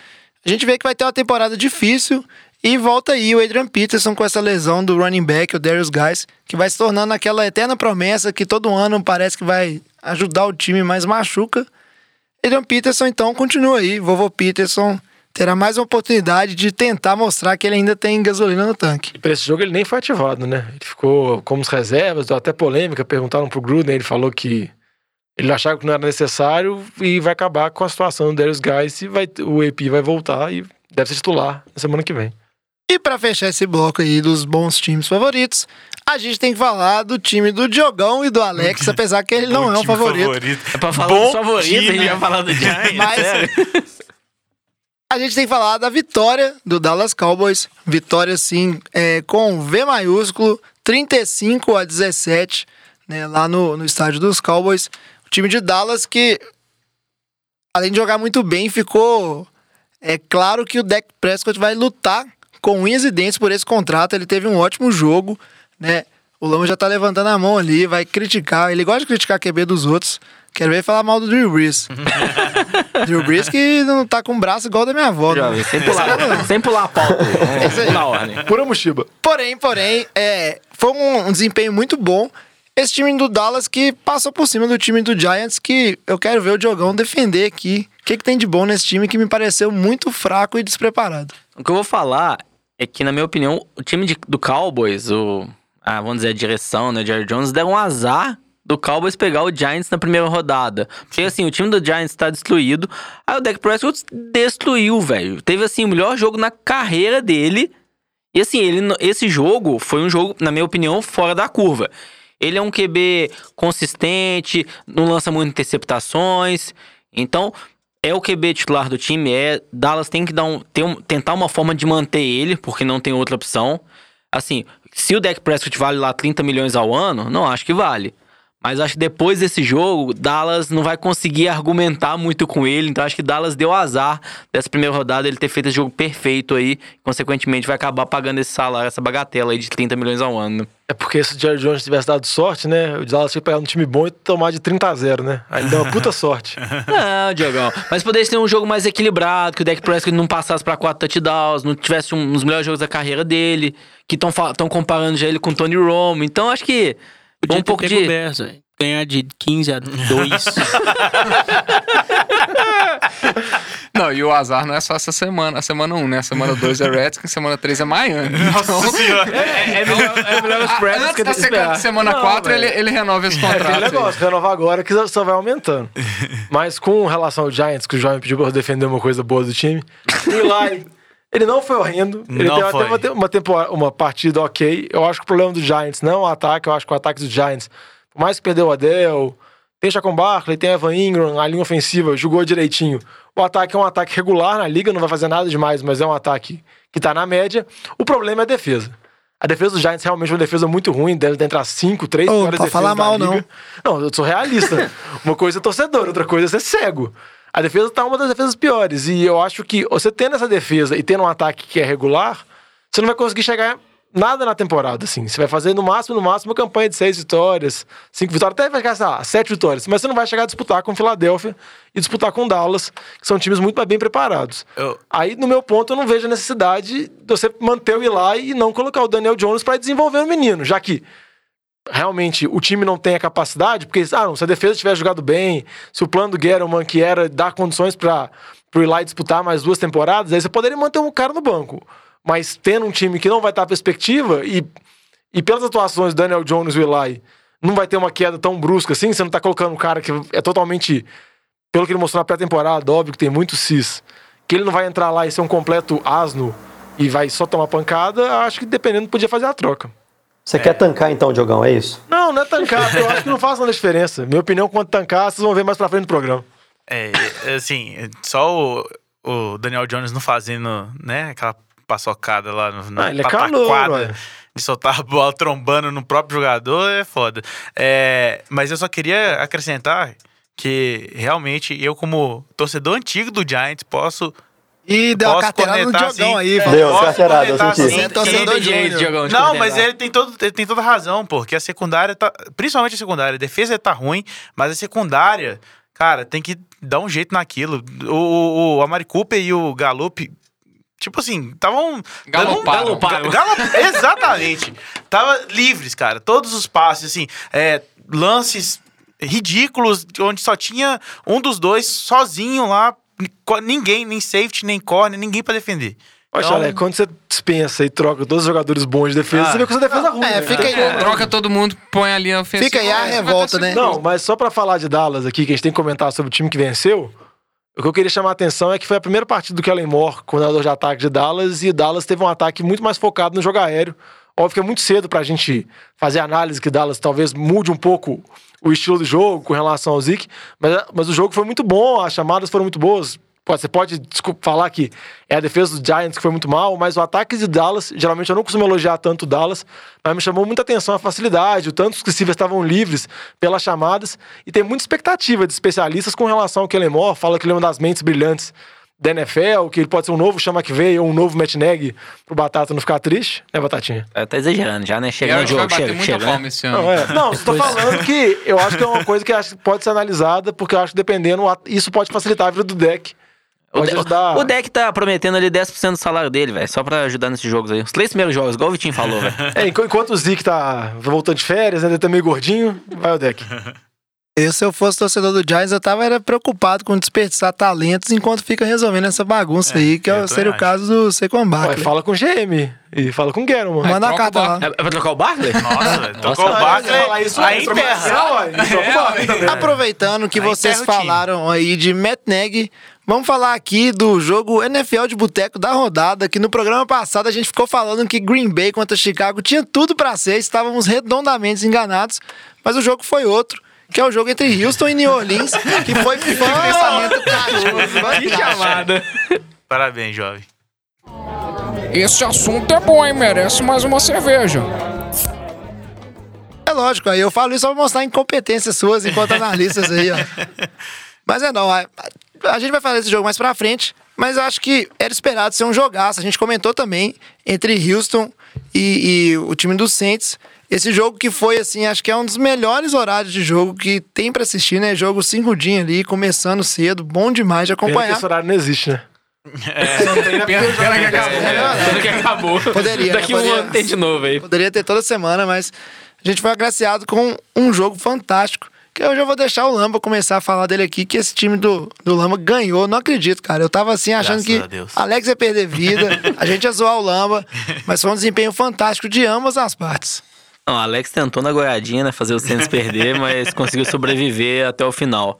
A gente vê que vai ter uma temporada difícil e volta aí o Adrian Peterson com essa lesão do running back, o Darius Guys, que vai se tornando aquela eterna promessa que todo ano parece que vai ajudar o time, mas machuca. Adrian Peterson então continua aí, vovô Peterson terá mais uma oportunidade de tentar mostrar que ele ainda tem gasolina no tanque. E pra esse jogo ele nem foi ativado, né? Ele ficou como as reservas, deu até polêmica, perguntaram pro Gruden, ele falou que ele achava que não era necessário e vai acabar com a situação do Darius Guys e vai, o AP vai voltar e deve ser titular na semana que vem. E pra fechar esse bloco aí dos bons times favoritos, a gente tem que falar do time do Diogão e do Alex, apesar que ele não Bom é um time favorito. É pra falar Bom dos favoritos, a time. gente vai falar do Giants, Mas-. A gente tem que falar da vitória do Dallas Cowboys. Vitória, sim, é, com V maiúsculo, 35 a 17, né, lá no, no estádio dos Cowboys. O time de Dallas que, além de jogar muito bem, ficou. É claro que o Dak Prescott vai lutar com unhas e dentes por esse contrato. Ele teve um ótimo jogo, né? O Lama já tá levantando a mão ali, vai criticar. Ele gosta de criticar a QB dos outros. Quero ver falar mal do Drew Brees. Drew Brees que não tá com o braço igual da minha avó. né? Jovem, sem pular, sem pular a pauta. Na ordem. Pura mochiba. Porém, porém, é, foi um, um desempenho muito bom. Esse time do Dallas que passou por cima do time do Giants, que eu quero ver o Diogão defender aqui. O que, que tem de bom nesse time que me pareceu muito fraco e despreparado? O que eu vou falar é que, na minha opinião, o time de- do Cowboys, o, ah, vamos dizer, a direção, né, Jerry Jones, deram um azar do Cowboys pegar o Giants na primeira rodada. Porque assim, o time do Giants tá destruído. Aí o Dak Prescott destruiu, velho. Teve assim o melhor jogo na carreira dele. E assim, ele, esse jogo foi um jogo, na minha opinião, fora da curva. Ele é um QB consistente, não lança muitas interceptações. Então, é o QB titular do time, é Dallas tem que dar um, um- tentar uma forma de manter ele, porque não tem outra opção. Assim, se o Dak Prescott vale lá 30 milhões ao ano, não acho que vale. Mas acho que depois desse jogo, Dallas não vai conseguir argumentar muito com ele. Então acho que Dallas deu azar dessa primeira rodada, ele ter feito esse jogo perfeito aí. Consequentemente, vai acabar pagando esse salário, essa bagatela aí de 30 milhões ao ano. É porque se o Jerry Jones tivesse dado sorte, né? O Dallas tinha pegado um time bom e tomar de 30 a 0, né? Aí deu uma puta sorte. Não, Diogão. Mas poderia ter um jogo mais equilibrado, que o Dak Prescott não passasse pra quatro touchdowns, não tivesse um, dos melhores jogos da carreira dele, que estão comparando já ele com o Tony Romo. Então acho que Podia um pouco de. coberto, velho. Ganhar de 15 a 2. Não, e o azar não é só essa semana, a semana 1, né? A semana 2 é Redskins, semana 3 é Miami. Então, É, é melhor, é melhor os Preds antes que da esperar. semana, semana Não, 4 ele, ele renova esse É aquele contrato. aí. negócio, renovar agora que só vai aumentando. Mas com relação ao Giants, que o João me pediu pra eu defender uma coisa boa do time, o Eli, ele não foi horrendo. Ele Não teve foi. até uma, uma, uma partida ok. Eu acho que o problema do Giants não é o ataque, eu acho que o ataque do Giants, por mais que perdeu o Adele, tem Chacon Barkley, tem Evan Ingram, a linha ofensiva jogou direitinho. O ataque é um ataque regular na liga, não vai fazer nada demais, mas é um ataque que tá na média. O problema é a defesa. A defesa do Giants realmente é uma defesa muito ruim, deve entrar 5, 3 Ô, piores defesas falar mal, liga. não. Não, eu sou realista. uma coisa é torcedor, outra coisa é ser cego. A defesa tá uma das defesas piores. E eu acho que você tendo essa defesa e tendo um ataque que é regular, você não vai conseguir chegar nada na temporada, assim. Você vai fazer no máximo, no máximo, uma campanha de seis vitórias, cinco vitórias, até vai chegar, sei lá, sete vitórias. Mas você não vai chegar a disputar com Filadélfia e disputar com Dallas, que são times muito bem preparados. Eu- Aí, no meu ponto, eu não vejo a necessidade de você manter o Eli e não colocar o Daniel Jones para desenvolver o menino, já que realmente o time não tem a capacidade, porque ah, não, se a defesa tivesse jogado bem, se o plano do Gettleman, que era dar condições para o Eli disputar mais duas temporadas, aí você poderia manter um cara no banco. Mas tendo um time que não vai estar à perspectiva e, e pelas atuações do Daniel Jones e o Eli, não vai ter uma queda tão brusca assim, você não tá colocando um cara que é totalmente, pelo que ele mostrou na pré-temporada, óbvio que tem muito cis, que ele não vai entrar lá e ser um completo asno e vai só tomar pancada, acho que dependendo podia fazer a troca. Você quer tancar então, Diogão? É isso? Não, não é tancar. Eu acho que não faz tanta diferença. Minha opinião, quanto tancar, vocês vão ver mais pra frente no programa. É, é, assim, só o, o Daniel Jones não fazendo, né, aquela paçocada lá no, na Ah, ele é pataquada calor, de soltar a bola trombando no próprio jogador é foda. É, mas eu só queria acrescentar que realmente eu, como torcedor antigo do Giants, posso. E deu uma carteirada no Diogão aí, é, velho. Deu, carteirada, eu senti. torcedor. Diogão, de Não, mas ele tem, todo, ele tem toda razão, porque a secundária tá. Principalmente a secundária, a defesa tá ruim, mas a secundária, cara, tem que dar um jeito naquilo. O, o, o Amari Cooper e o Galup. Tipo assim, estavam. Galoparam. Exatamente. Tava livres, cara. Todos os passes, assim, é, lances ridículos, onde só tinha um dos dois sozinho lá. Ninguém, nem safety, nem corner, ninguém pra defender. Poxa, Então- Alex, quando você dispensa e troca todos os jogadores bons de defesa, Ah. você vê que essa defesa é ruim. É, né? fica aí. Troca todo mundo, põe ali a ofensiva. Fica aí a dar revolta, né? Não, mas só pra falar de Dallas aqui, que a gente tem que comentar sobre o time que venceu, o que eu queria chamar a atenção é que foi a primeira partida do Kellen Moore, coordenador de ataque de Dallas, e o Dallas teve um ataque muito mais focado no jogo aéreo. Óbvio que é muito cedo pra gente fazer análise que Dallas talvez mude um pouco o estilo do jogo com relação ao Zeke, mas, mas o jogo foi muito bom, as chamadas foram muito boas. Você pode desculpa, falar que é a defesa dos Giants que foi muito mal, mas o ataque de Dallas, geralmente eu não costumo elogiar tanto o Dallas, mas me chamou muita atenção a facilidade, o tanto que os estavam livres pelas chamadas, e tem muita expectativa de especialistas com relação ao Kellen Moore, fala que ele é uma das mentes brilhantes da NFL, que ele pode ser um novo Chama que veio ou um novo Matt Nagy pro Batata não ficar triste, né, Batatinha? É, tá exagerando já, né? Chegando o jogo, chega, chega. né? esse ano. Não, é. Não, tô falando que eu acho que é uma coisa que pode ser analisada, porque eu acho que dependendo, isso pode facilitar a vida do deck. O, de- ajudar. o deck tá prometendo ali 10% do salário dele, velho. Só pra ajudar nesses jogos aí. Os três primeiros jogos, igual o Vitinho falou, velho. É, enqu- enquanto o Zeke tá voltando de férias, né, ele tá meio gordinho, vai o deck. Eu, se eu fosse torcedor do Giants, eu tava era preocupado com desperdiçar talentos enquanto fica resolvendo essa bagunça aí, que é o- seria o também caso do Saquon Barkley. fala com o GM e fala com o Guerra, mano. Manda a o carta lá. É, é pra trocar o Barkley? Nossa, Tocou o Barkley. falar isso Aí é enterra. o também. Aproveitando que Aí vocês o falaram aí de Matt Nagy, vamos falar aqui do jogo NFL de boteco da rodada, que no programa passado a gente ficou falando que Green Bay contra Chicago tinha tudo pra ser, estávamos redondamente enganados, mas o jogo foi outro. Que é o jogo entre Houston e New Orleans, que foi pensamento tático. Que chamada. Parabéns, jovem. Esse assunto é bom, hein? Merece mais uma cerveja. É lógico, aí eu falo isso pra mostrar incompetências suas enquanto analistas aí, ó. Mas é não, a, a gente vai falar desse jogo mais pra frente, mas eu acho que era esperado ser um jogaço. A gente comentou também entre Houston e, e o time do Saints. Esse jogo que foi, assim, acho que é um dos melhores horários de jogo que tem pra assistir, né? Jogo cinco dias ali, começando cedo, bom demais de Pena acompanhar. esse horário não existe, né? Pena, pena que acabou. Que acabou. Poderia, né? Daqui um Poderia. ano tem de novo aí. Poderia ter toda semana, mas a gente foi agraciado com um jogo fantástico. Que eu já vou deixar o Lamba começar a falar dele aqui, que esse time do, do Lamba ganhou. Não acredito, cara. Eu tava assim, achando Graças que. Alex ia perder vida, a gente ia zoar o Lamba, mas foi um desempenho fantástico de ambas as partes. Não, o Alex tentou na goiadinha, né? Fazer o Saints perder, mas conseguiu sobreviver até o final.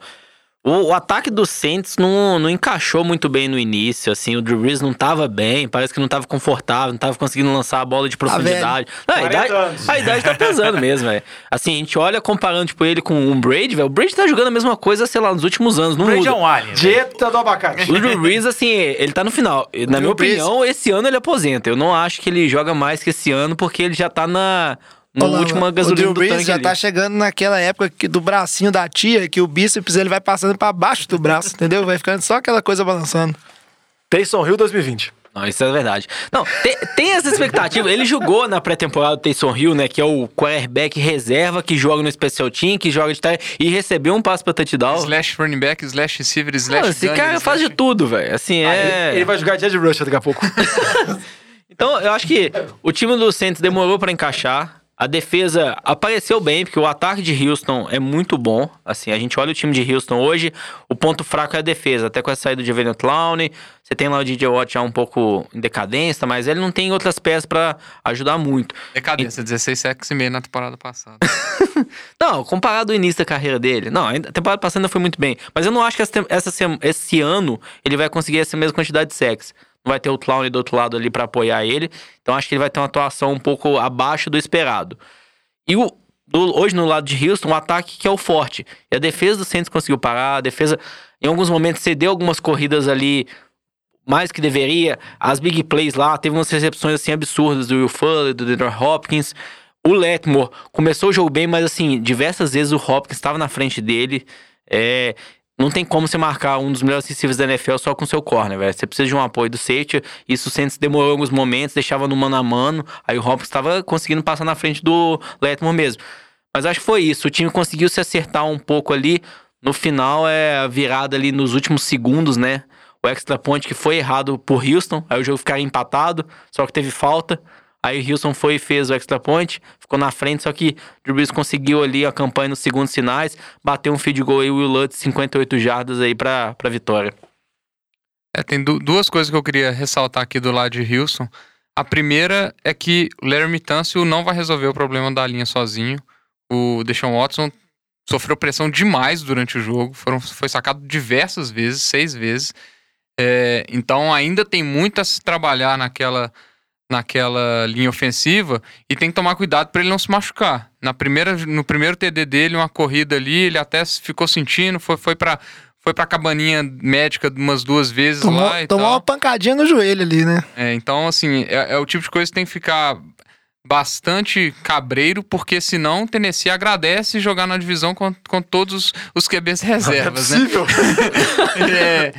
O, o ataque do Saints não, não encaixou muito bem no início, assim, o Drew Brees não tava bem, parece que não tava confortável, não tava conseguindo lançar a bola de profundidade. Não, a, 40 idade, anos. a idade tá pesando mesmo, velho. Assim, a gente olha comparando, tipo, ele com um Brady, velho, o Brady tá jogando a mesma coisa, sei lá, nos últimos anos, não Brady muda. é um alien. Dieta do abacate. O Drew Brees, assim, ele tá no final. Na minha opinião, esse ano ele aposenta. Eu não acho que ele joga mais que esse ano, porque ele já tá na, na Ô, Lamba, última o gasolina Drew do Brees tanque já ali. tá chegando naquela época que, do bracinho da tia, que o bíceps ele vai passando pra baixo do braço, entendeu? Vai ficando só aquela coisa balançando. Taysom Hill 2020. Não, isso é verdade. Não, tem, tem essa expectativa. Ele jogou na pré-temporada do Taysom Hill, né? Que é o quarterback reserva que joga no special team, que joga de e recebeu um passo pra touchdown. Slash running back, slash receiver, slash Não, esse gunner, cara faz de tudo, velho. Assim, Ah, é... ele, ele vai jogar de Edge Rush daqui a pouco. Então, eu acho que o time do Saints demorou pra encaixar. A defesa apareceu bem, porque o ataque de Houston é muito bom. Assim, a gente olha o time de Houston hoje, o ponto fraco é a defesa. Até com a saída de Evelyn Clown, você tem lá o DJ Watt já um pouco em decadência, mas ele não tem outras peças pra ajudar muito. Decadência, 16 sacks e meio na temporada passada. Não, comparado ao início da carreira dele. Não, a temporada passada ainda foi muito bem. Mas eu não acho que essa, essa esse ano ele vai conseguir essa mesma quantidade de sacks. Vai ter o Clown do outro lado ali pra apoiar ele. Então acho que ele vai ter uma atuação um pouco abaixo do esperado. E o, do- hoje no lado de Houston, o ataque que é o forte. E a defesa do Saints conseguiu parar. A defesa, em alguns momentos, cedeu algumas corridas ali mais que deveria. As big plays lá, teve umas recepções assim absurdas do Will Fuller, do DeAndre Hopkins. O Letmore começou o jogo bem, mas assim, diversas vezes o Hopkins estava na frente dele. É, não tem como você marcar um dos melhores receivers da NFL só com seu corner, velho. Você precisa de um apoio do safety. Isso o Saints demorou alguns momentos, deixava no mano a mano. Aí o Hopkins estava conseguindo passar na frente do Letmore mesmo. Mas acho que foi isso. O time conseguiu se acertar um pouco ali. No final, é a virada ali nos últimos segundos, né? O extra point que foi errado por Houston. Aí o jogo ficaria empatado, só que teve falta. Aí o Houston foi e fez o extra point, ficou na frente, só que Drew Brees conseguiu ali a campanha nos segundos sinais, bateu um field goal aí, o Will Lutz, 58 jardas aí pra, pra vitória. É, tem du- duas coisas que eu queria ressaltar aqui do lado de Houston. A primeira é que o Larry Tunsil não vai resolver o problema da linha sozinho. O Deshaun Watson sofreu pressão demais durante o jogo, foram, foi sacado diversas vezes, seis vezes. É, então ainda tem muito a se trabalhar naquela, naquela linha ofensiva e tem que tomar cuidado para ele não se machucar. Na primeira, no primeiro TD dele, uma corrida ali, ele até ficou sentindo, foi, foi para foi pra cabaninha médica umas duas vezes Tomou, lá e tomou tal. uma pancadinha no joelho ali, né? É, então, assim, é, é o tipo de coisa que tem que ficar bastante cabreiro, porque senão o Tennessee agradece jogar na divisão com, com todos os, QBs reservas, né? Possível. É,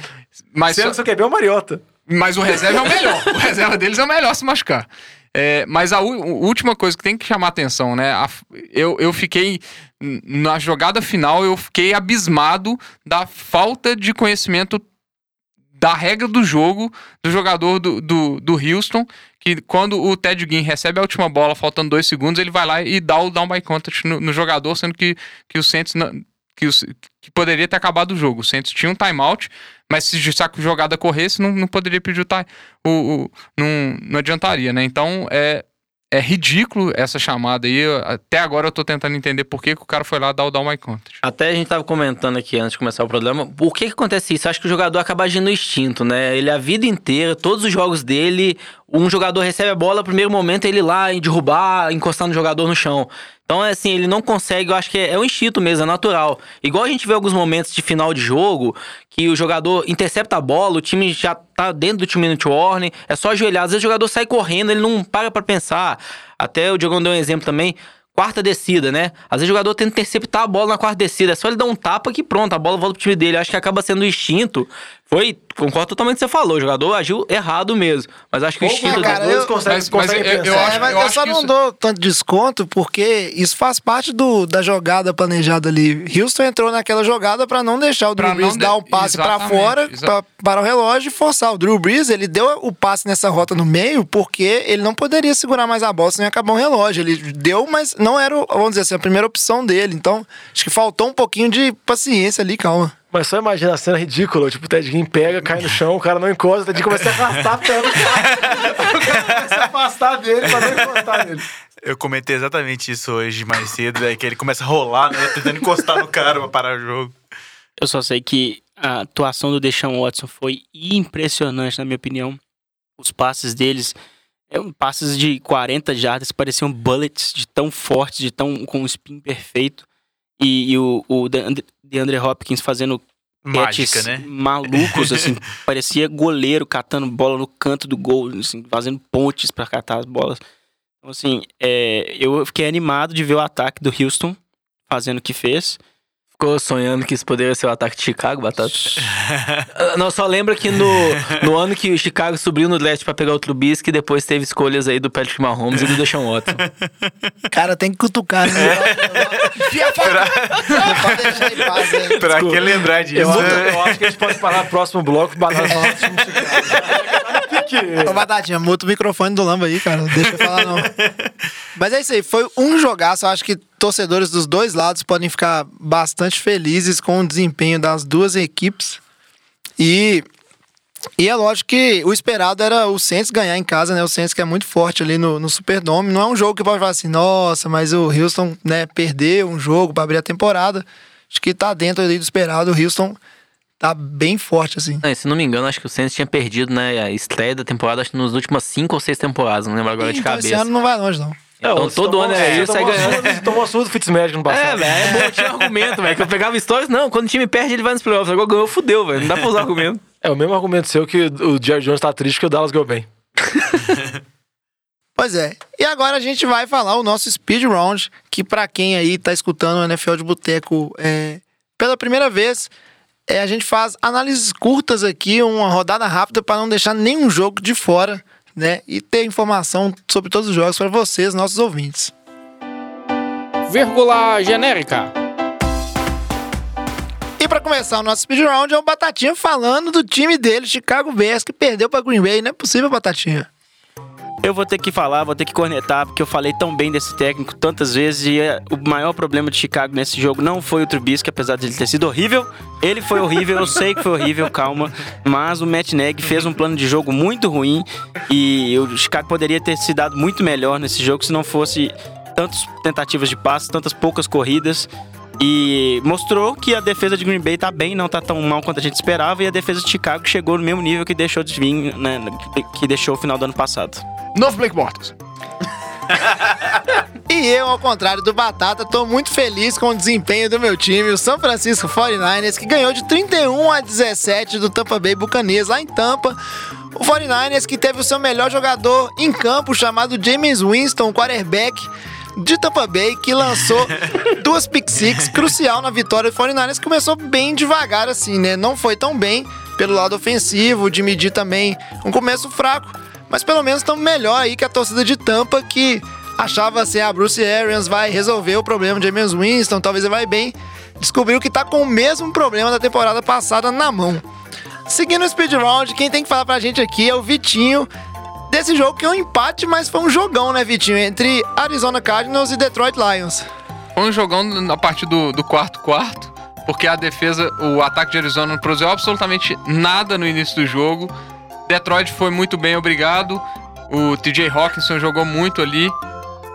mas, Sendo que seu QB é o Mariota. Mas o reserva é o melhor. O reserva deles é o melhor se machucar. É, mas a última coisa que tem que chamar atenção, né? a eu, eu fiquei. Na jogada final, eu fiquei abismado da falta de conhecimento da regra do jogo do jogador do, do, do Houston. Que quando o Ted Ginn recebe a última bola, faltando dois segundos, ele vai lá e dá o down by contact no, no jogador, sendo que, que o Saints que, que poderia ter acabado o jogo. O Santos tinha um timeout, mas se a jogada corresse, não, não poderia pedir o time. O, o- não, não adiantaria, né? Então é, é ridículo essa chamada aí. Até agora eu tô tentando entender por que, que o cara foi lá dar o down my content. Até a gente tava comentando aqui antes de começar o programa, por que que acontece isso? Acho que o jogador acaba agindo no instinto, né? Ele a vida inteira, todos os jogos dele, um jogador recebe a bola, primeiro momento ele ir lá e derrubar, encostar no jogador no chão. Então, é assim, ele não consegue, eu acho que é, é um instinto mesmo, é natural. Igual a gente vê alguns momentos de final de jogo, que o jogador intercepta a bola, o time já tá dentro do time minute warning, é só ajoelhar. Às vezes o jogador sai correndo, ele não para pra pensar. Até o Diogão deu um exemplo também. Quarta descida, né? Às vezes o jogador tenta interceptar a bola na quarta descida. É só ele dar um tapa que pronto, a bola volta pro time dele. Acho que acaba sendo o instinto. Foi, concordo totalmente com o que você falou. O jogador agiu errado mesmo. Mas acho que o instinto cara, dele eu- Mas- mas eu- eu É, acho- mas eu eu, acho só que não isso- dou tanto desconto porque isso faz parte do, da jogada planejada ali. Houston entrou naquela jogada pra não deixar o Drew Pra Brees não dar de- o passe pra Exatamente, fora, pra, para o relógio e forçar. O Drew Brees, ele deu o passe nessa rota no meio porque ele não poderia segurar mais a bola senão ia acabar um relógio. Ele deu, mas não era, o- vamos dizer assim, a primeira opção dele. Então, acho que faltou um pouquinho de paciência ali, calma. Mas só imagina a cena ridícula. Tipo, o Ted Ginn pega, cai no chão, o cara não encosta, o Ted Ginn começa a arrastar a perna do cara. O cara começa a afastar dele pra não encostar nele. Eu comentei exatamente isso hoje mais cedo, é que ele começa a rolar, né? Tentando encostar no cara pra parar o jogo. Eu só sei que a atuação do Deshaun Watson foi impressionante, na minha opinião. Os passes deles, eram passes de 40 jardas, pareciam bullets de tão fortes, de tão com um spin perfeito. E, e o, o DeAndre, Hopkins fazendo Mágica, né? malucos, assim, parecia goleiro catando bola no canto do gol, assim, fazendo pontes pra catar as bolas. Então, assim, é, eu fiquei animado de ver o ataque do Houston fazendo o que fez. Ficou sonhando que isso poderia ser o ataque de Chicago, Batata? Não, só lembra que no, no ano que o Chicago subiu no draft pra pegar o Trubisky, depois teve escolhas aí do Patrick Mahomes e do Deshaun Watson. Cara, tem que cutucar, né? Enfia a faca. Não pode deixar em paz, né? Pra que lembrar disso? Eu, né? eu acho que a gente pode parar no próximo bloco, Batata falar do time de Chicago. Ô, Batatinha, muta o microfone do Lamba aí, cara. Não Deixa eu falar, não. Mas é isso aí, foi um jogaço. Eu acho que torcedores dos dois lados podem ficar bastante felizes com o desempenho das duas equipes. E, e é lógico que o esperado era o Saints ganhar em casa, né? O Saints que é muito forte ali no, no Superdome. Não é um jogo que pode falar assim, nossa, mas o Houston né, perdeu um jogo para abrir a temporada. Acho que tá dentro ali do esperado. O Houston tá bem forte, assim. Não, se não me engano, acho que o Saints tinha perdido, né, a estreia da temporada, acho que nos últimas cinco ou seis temporadas, não lembro agora de Então cabeça. esse ano não vai longe, não. Então todo ano é isso, aí ganhando. Tomou a surra do Fitzmagic no É, passado. velho, é bom, tinha argumento, velho. Que eu pegava histórias, não, quando o time perde, ele vai nos playoffs. Agora ganhou, fudeu, velho. Não dá pra usar argumento. É o mesmo argumento seu que o Jerry Jones tá triste que o Dallas ganhou bem. Pois é. E agora a gente vai falar o nosso speed round, que pra quem aí tá escutando o NFL de Boteco é, pela primeira vez, é, a gente faz análises curtas aqui, uma rodada rápida para não deixar nenhum jogo de fora, né? E ter informação sobre todos os jogos para vocês, nossos ouvintes. Vírgula genérica. E para começar o nosso speed round é o Batatinha falando do time dele, Chicago Bears, que perdeu para Green Bay. Não é possível, Batatinha. Eu vou ter que falar, vou ter que cornetar, porque eu falei tão bem desse técnico tantas vezes e é, o maior problema de Chicago nesse jogo não foi o Trubisky, apesar de ele ter sido horrível. Ele foi horrível, eu sei que foi horrível, calma. Mas o Matt Nagy fez um plano de jogo muito ruim e o Chicago poderia ter se dado muito melhor nesse jogo se não fosse tantas tentativas de passe, tantas poucas corridas. E mostrou que a defesa de Green Bay tá bem, não tá tão mal quanto a gente esperava, e a defesa de Chicago chegou no mesmo nível que deixou de vir, né, que deixou o final do ano passado. Novo Blake Bortles. E eu, ao contrário do Batata, tô muito feliz com o desempenho do meu time, o São Francisco 49ers, que ganhou de 31 a 17 do Tampa Bay Buccaneers lá em Tampa. O 49ers que teve o seu melhor jogador em campo, chamado James Winston, quarterback de Tampa Bay, que lançou duas pick six, crucial na vitória do 49ers, que começou bem devagar assim, né? Não foi tão bem pelo lado ofensivo, de medir também um começo fraco, mas pelo menos estamos melhor aí que a torcida de Tampa, que achava assim, a Bruce Arians vai resolver o problema de James Winston, talvez ele vai bem. Descobriu que tá com o mesmo problema da temporada passada na mão. Seguindo o speed round, quem tem que falar pra gente aqui é o Vitinho. Desse jogo que é um empate, mas foi um jogão, né, Vitinho? Entre Arizona Cardinals e Detroit Lions. Foi um jogão a partir do, do quarto quarto. porque a defesa, o ataque de Arizona não produziu absolutamente nada no início do jogo. Detroit foi muito bem, obrigado. O TJ Hawkinson jogou muito ali.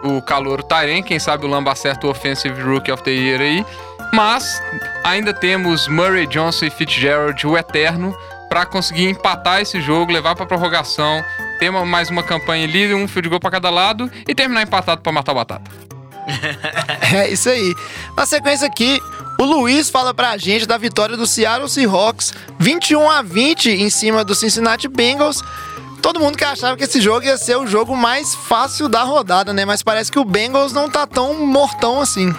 O calor Tyren, quem sabe o Lamba acerta o Offensive Rookie of the Year aí. Mas ainda temos Murray Johnson e Fitzgerald, o eterno, para conseguir empatar esse jogo, levar para prorrogação, ter uma- mais uma campanha ali, um field goal para cada lado e terminar empatado para matar o batata. É isso aí. Na sequência aqui, o Luiz fala pra gente da vitória do Seattle Seahawks 21 a 20 em cima do Cincinnati Bengals. Todo mundo que achava que esse jogo ia ser o jogo mais fácil da rodada, né? Mas parece que o Bengals não tá tão mortão assim.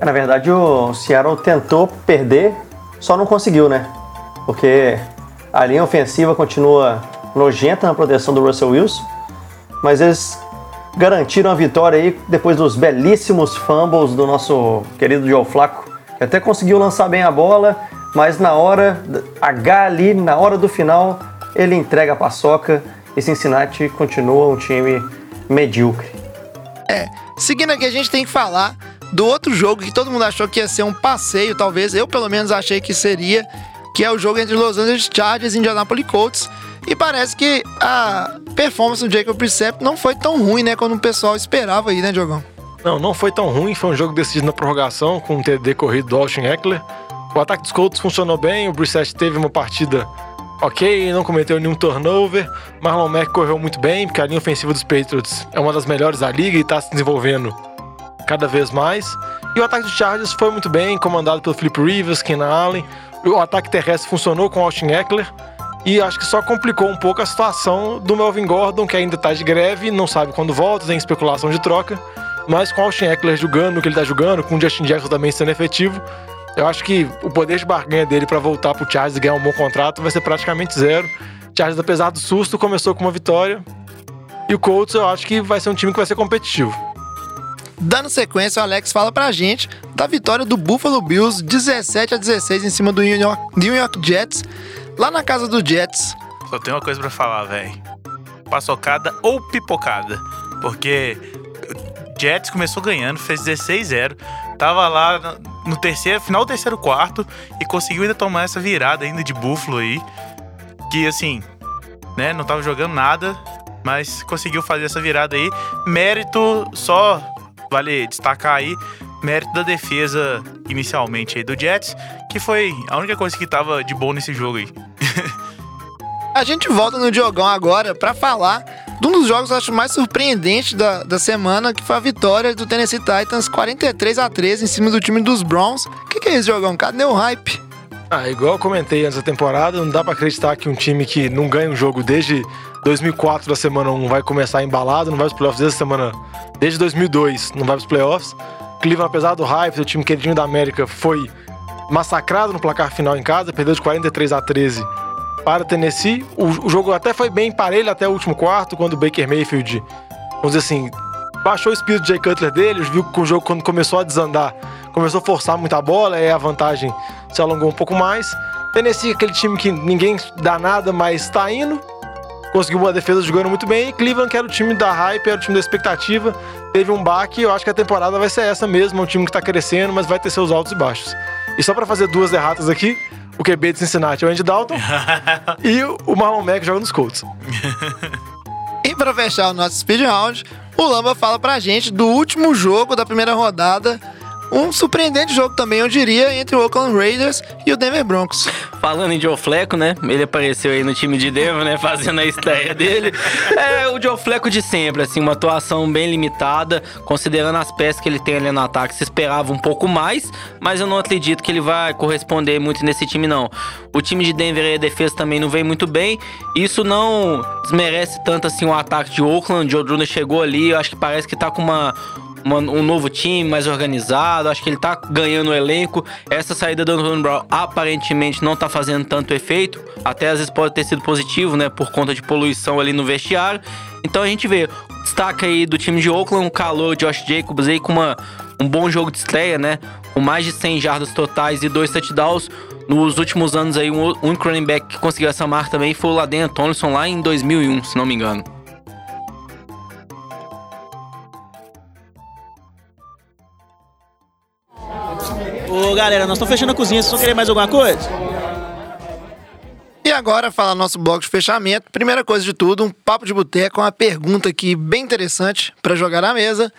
Na verdade, o Seattle tentou perder, só não conseguiu, né? Porque a linha ofensiva continua nojenta na proteção do Russell Wilson, mas eles garantiram a vitória aí depois dos belíssimos fumbles do nosso querido Joe Flacco, que até conseguiu lançar bem a bola, mas na hora H ali, na hora do final, ele entrega a paçoca e Cincinnati continua um time medíocre. É, seguindo aqui, a gente tem que falar do outro jogo que todo mundo achou que ia ser um passeio, talvez. Eu, pelo menos, achei que seria, que é o jogo entre Los Angeles Chargers e Indianapolis Colts. E parece que a performance do Jacob Brissett não foi tão ruim, né, como o pessoal esperava aí, né, Diogão? Não, não foi tão ruim. Foi um jogo decidido na prorrogação, com um TD corrido do Austin Eckler. O ataque dos Colts funcionou bem. O Brissett teve uma partida ok, não cometeu nenhum turnover. Marlon Mack correu muito bem, porque a linha ofensiva dos Patriots é uma das melhores da liga e está se desenvolvendo cada vez mais. E o ataque dos Chargers foi muito bem, comandado pelo Philip Rivers, Keenan Allen. O ataque terrestre funcionou com Austin Eckler. E acho que só complicou um pouco a situação do Melvin Gordon, que ainda tá de greve, não sabe quando volta, tem especulação de troca. Mas com o Austin Eckler jogando o que ele tá jogando, com o Justin Jackson também sendo efetivo, eu acho que o poder de barganha dele para voltar pro Chargers e ganhar um bom contrato vai ser praticamente zero. Chargers, apesar do susto, começou com uma vitória. E o Colts eu acho que vai ser um time que vai ser competitivo. Dando sequência, o Alex fala pra gente da vitória do Buffalo Bills 17 a 16 em cima do New York, New York Jets, lá na casa do Jets. Só tem uma coisa pra falar, velho. Paçocada ou pipocada. Porque Jets começou ganhando, fez 16-0. Tava lá no- terceiro, final do terceiro quarto e conseguiu ainda tomar essa virada ainda de Buffalo aí. Que assim, né, não tava jogando nada, mas conseguiu fazer essa virada aí. Mérito só vale destacar aí, mérito da defesa inicialmente aí do Jets, que foi a única coisa que tava de bom nesse jogo aí. A gente volta no Diogão agora pra falar de um dos jogos que eu acho mais surpreendentes da, da semana, que foi a vitória do Tennessee Titans 43 a 13 em cima do time dos Browns. O que, que é isso, Diogão? Cadê o hype? Ah, igual eu comentei antes da temporada, não dá pra acreditar que um time que não ganha um jogo desde 2004 da semana 1 vai começar embalado, não vai pros playoffs desde a semana desde 2002, não vai pros playoffs. Cleveland, apesar do hype, o time queridinho da América, foi massacrado no placar final em casa, perdeu de 43 a 13 para Tennessee. O, o jogo até foi bem parelho até o último quarto, quando o Baker Mayfield, vamos dizer assim, baixou o espírito de Jay Cutler dele, viu que o jogo quando começou a desandar, começou a forçar muita bola, aí a vantagem se alongou um pouco mais. Tennessee, aquele time que ninguém dá nada, mas tá indo. Conseguiu uma defesa jogando muito bem. E Cleveland, que era o time da hype, era o time da expectativa, teve um baque. Eu acho que a temporada vai ser essa mesmo. É um time que tá crescendo, mas vai ter seus altos e baixos. E só pra fazer duas erratas aqui, o QB de Cincinnati é o Andy Dalton e o Marlon Mack joga nos Colts. E pra fechar o nosso speed round, o Lamba fala pra gente do último jogo da primeira rodada. Um surpreendente jogo também, eu diria, entre o Oakland Raiders e o Denver Broncos. Falando em Joe Fleco, né? Ele apareceu aí no time de Denver, né? Fazendo a estreia dele. É o Joe Fleco de sempre, assim, uma atuação bem limitada, considerando as peças que ele tem ali no ataque. Se esperava um pouco mais, mas eu não acredito que ele vai corresponder muito nesse time, não. O time de Denver e a defesa também não vem muito bem. Isso não desmerece tanto assim o ataque de Oakland. Joe Druner chegou ali, eu acho que parece que tá com uma uma- um novo time mais organizado. Acho que ele tá ganhando o elenco. Essa saída do Antonio Brown aparentemente não tá fazendo tanto efeito. Até às vezes pode ter sido positivo, né? Por conta de poluição ali no vestiário. Então a gente vê. Destaque aí do time de Oakland, o calor Josh Jacobs aí com uma, um bom jogo de estreia, né? Com mais de 100 jardas totais e dois touchdowns. Nos últimos anos aí, um único running back que conseguiu essa marca também foi o Laden Tomlinson lá em 2001, se não me engano. Ô, galera, nós estamos fechando a cozinha. Vocês vão querer mais alguma coisa? E agora, falar nosso bloco de fechamento. Primeira coisa de tudo, um papo de boteco, uma pergunta aqui bem interessante para jogar na mesa,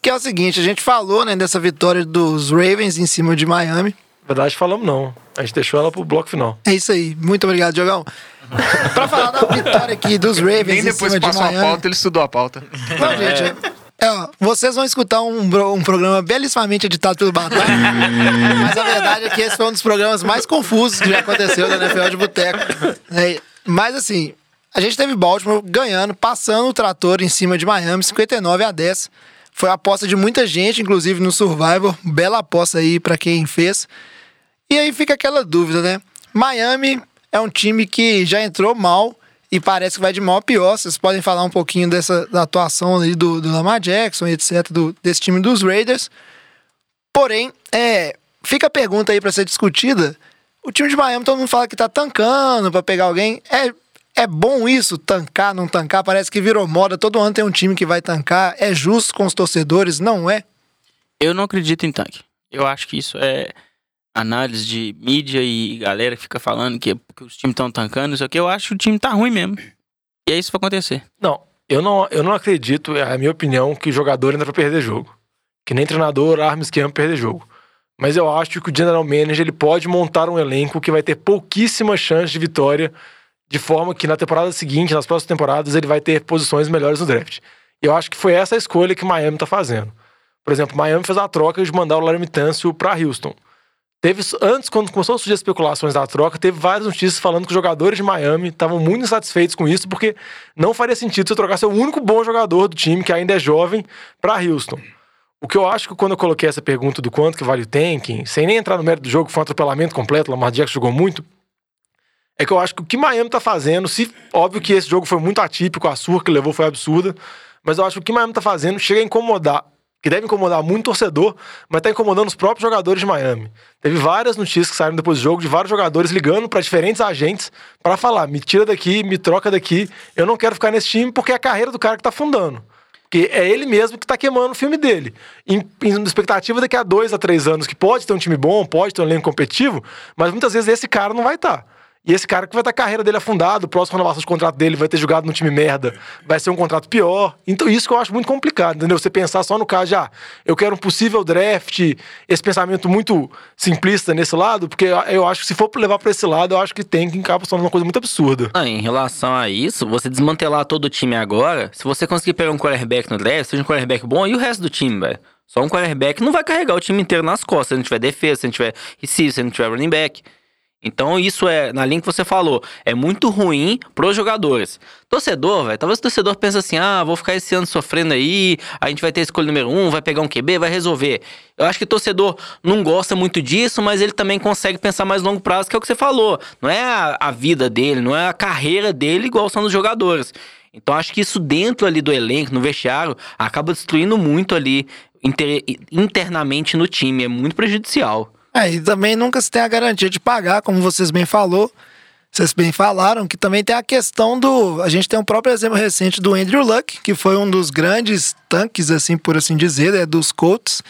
que é o seguinte, a gente falou, né, dessa vitória dos Ravens em cima de Miami. Na verdade, falamos não. A gente deixou ela pro bloco final. É isso aí. Muito obrigado, Diogão. pra falar da vitória aqui dos Ravens Nem em depois cima de passou a Miami. pauta, ele estudou a pauta. Não, gente, é, ó, vocês vão escutar um, um programa belíssimamente editado pelo Batalha, mas a verdade é que esse foi um dos programas mais confusos que já aconteceu na NFL de Boteco. É, mas assim, a gente teve Baltimore ganhando, passando o trator em cima de Miami, 59 a 10. Foi a aposta de muita gente, inclusive no Survivor. Bela aposta aí pra quem fez. E aí fica aquela dúvida, né? Miami é um time que já entrou mal e parece que vai de mal a pior. Vocês podem falar um pouquinho dessa da atuação ali do, do Lamar Jackson e etc. Do, desse time dos Raiders. Porém, é, fica a pergunta aí pra ser discutida. O time de Miami, todo mundo fala que tá tancando pra pegar alguém. É, é bom isso, tancar, não tancar? Parece que virou moda. Todo ano tem um time que vai tancar. É justo com os torcedores? Não é? Eu não acredito em tanque. Eu acho que isso é análise de mídia e galera que fica falando que, que os times estão tancando, isso aqui. Eu acho que o time tá ruim mesmo. E é isso que vai acontecer. Não, eu não, eu não acredito, é a minha opinião, que jogador entra pra perder jogo. Que nem treinador arma esquema pra perder jogo. Mas eu acho que o general manager ele pode montar um elenco que vai ter pouquíssima chance de vitória, de forma que na temporada seguinte, nas próximas temporadas, ele vai ter posições melhores no draft. Eu acho que foi essa a escolha que Miami tá fazendo. Por exemplo, Miami fez a troca de mandar o Larry Tâncio pra Houston. Teve, antes, quando começou a surgir as especulações da troca, teve várias notícias falando que os jogadores de Miami estavam muito insatisfeitos com isso, porque não faria sentido você trocar seu único bom jogador do time, que ainda é jovem, para Houston. O que eu acho que quando eu coloquei essa pergunta do quanto que vale o tanking, sem nem entrar no mérito do jogo, foi um atropelamento completo, Lamar Jackson jogou muito, é que eu acho que o que Miami tá fazendo, se óbvio que esse jogo foi muito atípico, a surra que levou foi absurda, mas eu acho que o que Miami tá fazendo chega a incomodar, que deve incomodar muito o torcedor, mas tá incomodando os próprios jogadores de Miami. Teve várias notícias que saíram depois do jogo de vários jogadores ligando para diferentes agentes para falar: me tira daqui, me troca daqui, eu não quero ficar nesse time porque é a carreira do cara que tá fundando. Porque é ele mesmo que tá queimando o filme dele. Em, em expectativa daqui a dois a três anos, que pode ter um time bom, pode ter um elenco competitivo, mas muitas vezes esse cara não vai estar. E esse cara que vai estar a carreira dele afundado, o próximo renovação de contrato dele vai ter jogado num time merda, vai ser um contrato pior. Então isso que eu acho muito complicado, entendeu? Você pensar só no caso de, ah, eu quero um possível draft, esse pensamento muito simplista nesse lado, porque eu acho que se for levar pra esse lado, eu acho que tem que sendo uma coisa muito absurda. Ah, em relação a isso, você desmantelar todo o time agora, se você conseguir pegar um quarterback no draft, seja um quarterback bom, e o resto do time, velho? Só um quarterback não vai carregar o time inteiro nas costas, se não tiver defesa, se não tiver receiver, se não tiver running back. Então isso é, na linha que você falou, é muito ruim pros jogadores. Torcedor, velho, talvez o torcedor pense assim, ah, vou ficar esse ano sofrendo aí, a gente vai ter escolha número um, vai pegar um QB, vai resolver. Eu acho que o torcedor não gosta muito disso, mas ele também consegue pensar mais longo prazo, que é o que você falou. Não é a, a vida dele, não é a carreira dele igual são dos jogadores. Então acho que isso dentro ali do elenco, no vestiário, acaba destruindo muito ali inter- internamente no time, é muito prejudicial. É, e também nunca se tem a garantia de pagar, como vocês bem falou. Vocês bem falaram que também tem a questão do. A gente tem um próprio exemplo recente do Andrew Luck, que foi um dos grandes tanques, assim, por assim dizer, né, dos Colts.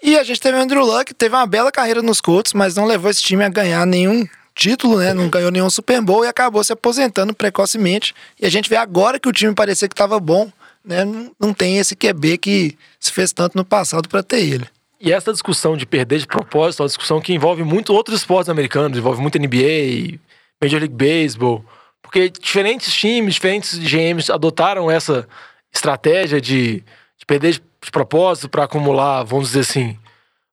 E a gente teve o Andrew Luck, teve uma bela carreira nos Colts, mas não levou esse time a ganhar nenhum título, né? Não ganhou nenhum Super Bowl e acabou se aposentando precocemente. E a gente vê agora que o time parecia que estava bom, né? Não tem esse QB que se fez tanto no passado para ter ele. E essa discussão de perder de propósito é uma discussão que envolve muito outros esportes americanos, envolve muito NBA, Major League Baseball, porque diferentes times, diferentes GMs adotaram essa estratégia de, de perder de, propósito para acumular, vamos dizer assim,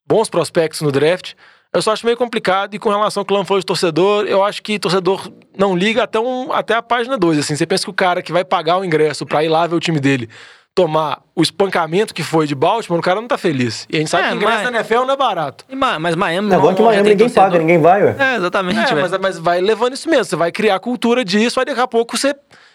bons prospectos no draft. Eu só acho meio complicado e com relação ao que o Lan falou de torcedor, eu acho que torcedor não liga até, um, até a página 2. Assim. Você pensa que o cara que vai pagar o ingresso para ir lá ver o time dele tomar o espancamento que foi de Baltimore, o cara não tá feliz. E a gente sabe É, que ingresso mas- na NFL não é barato. E Ma- Mas Miami É bom que já Miami ninguém torcedor. paga, ninguém vai, ué. É, exatamente, É, mas, mas vai levando isso mesmo. Você vai criar a cultura disso, aí daqui a pouco você.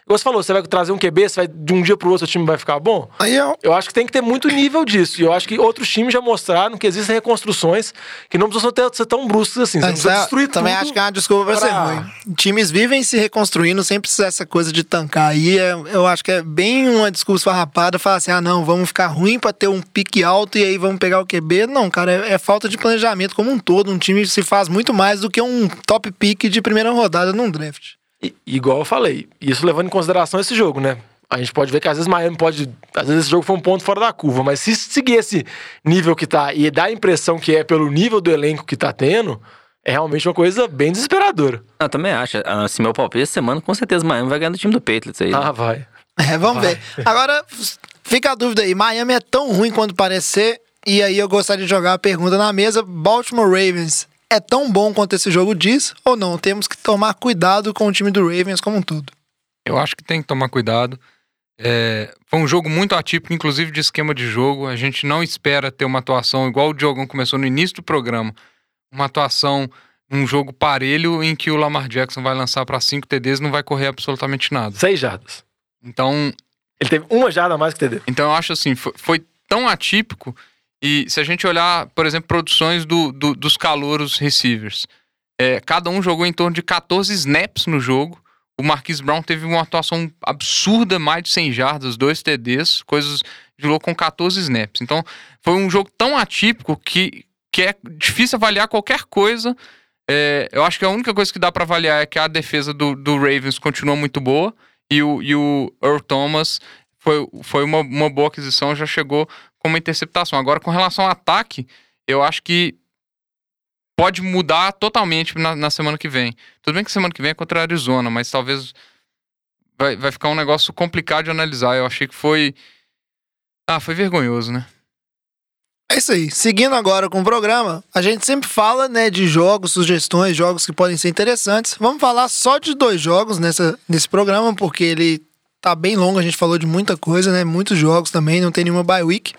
Você falou, você vai trazer um QB, você vai, de um dia pro outro o time vai ficar bom? Aí eu... Eu acho que tem que ter muito nível disso. E eu acho que outros times já mostraram que existem reconstruções que não precisam ter, ser tão bruscas assim. Você precisa Essa- destruir também acho que é uma desculpa pra, ser ruim. Times vivem se reconstruindo sem precisar dessa coisa de tancar. Aí é- eu acho que é bem uma desculpa farrapada falar assim: ah, não, vamos ficar ruim pra ter um pique alto e aí vamos pegar o QB. Não, cara, é, é falta de planejamento como um todo. Um time se faz muito mais do que um top pick de primeira rodada num draft. Igual eu falei, isso levando em consideração esse jogo, né? A gente pode ver que às vezes Miami pode. Às vezes esse jogo foi um ponto fora da curva, mas se seguir esse nível que tá e dá a impressão que é pelo nível do elenco que tá tendo, é realmente uma coisa bem desesperadora. Eu também acho. Ah, Se meu palpite essa semana, com certeza Miami vai ganhar do time do Patriots aí. né? Ah, vai. É, vamos ver. Agora, fica a dúvida aí: Miami é tão ruim quanto parece ser. E aí eu gostaria de jogar a pergunta na mesa: Baltimore Ravens é tão bom quanto esse jogo diz ou não? Temos que tomar cuidado com o time do Ravens como um todo. Eu acho que tem que tomar cuidado. É, foi um jogo muito atípico, inclusive de esquema de jogo. A gente não espera ter uma atuação igual o Diogão começou no início do programa. Uma atuação, um jogo parelho em que o Lamar Jackson vai lançar para 5 TDs e não vai correr absolutamente nada. Seis jardas. Então, Ele teve uma jarda a mais que TD. então eu acho assim, foi, foi tão atípico. E se a gente olhar, por exemplo, produções do, do- dos calouros receivers, é, cada um jogou em torno de 14 snaps no jogo. O Marquise Brown teve uma atuação absurda, mais de 100 jardas, dois TDs, coisas jogou com 14 snaps. Então, foi um jogo tão atípico que, que é difícil avaliar qualquer coisa. É, eu acho que a única coisa que dá pra avaliar é que a defesa do, do Ravens continua muito boa e o, e o Earl Thomas foi, foi uma, uma boa aquisição, já chegou com uma interceptação. Agora, com relação ao ataque, eu acho que pode mudar totalmente na, na semana que vem. Tudo bem que semana que vem é contra a Arizona, mas talvez vai, vai ficar um negócio complicado de analisar. Eu achei que foi. Ah, foi vergonhoso, né? É isso aí. Seguindo agora com o programa, a gente sempre fala, né, de jogos, sugestões, jogos que podem ser interessantes. Vamos falar só de dois jogos nessa, nesse programa, porque ele tá bem longo, a gente falou de muita coisa, né? Muitos jogos também, não tem nenhuma bye week.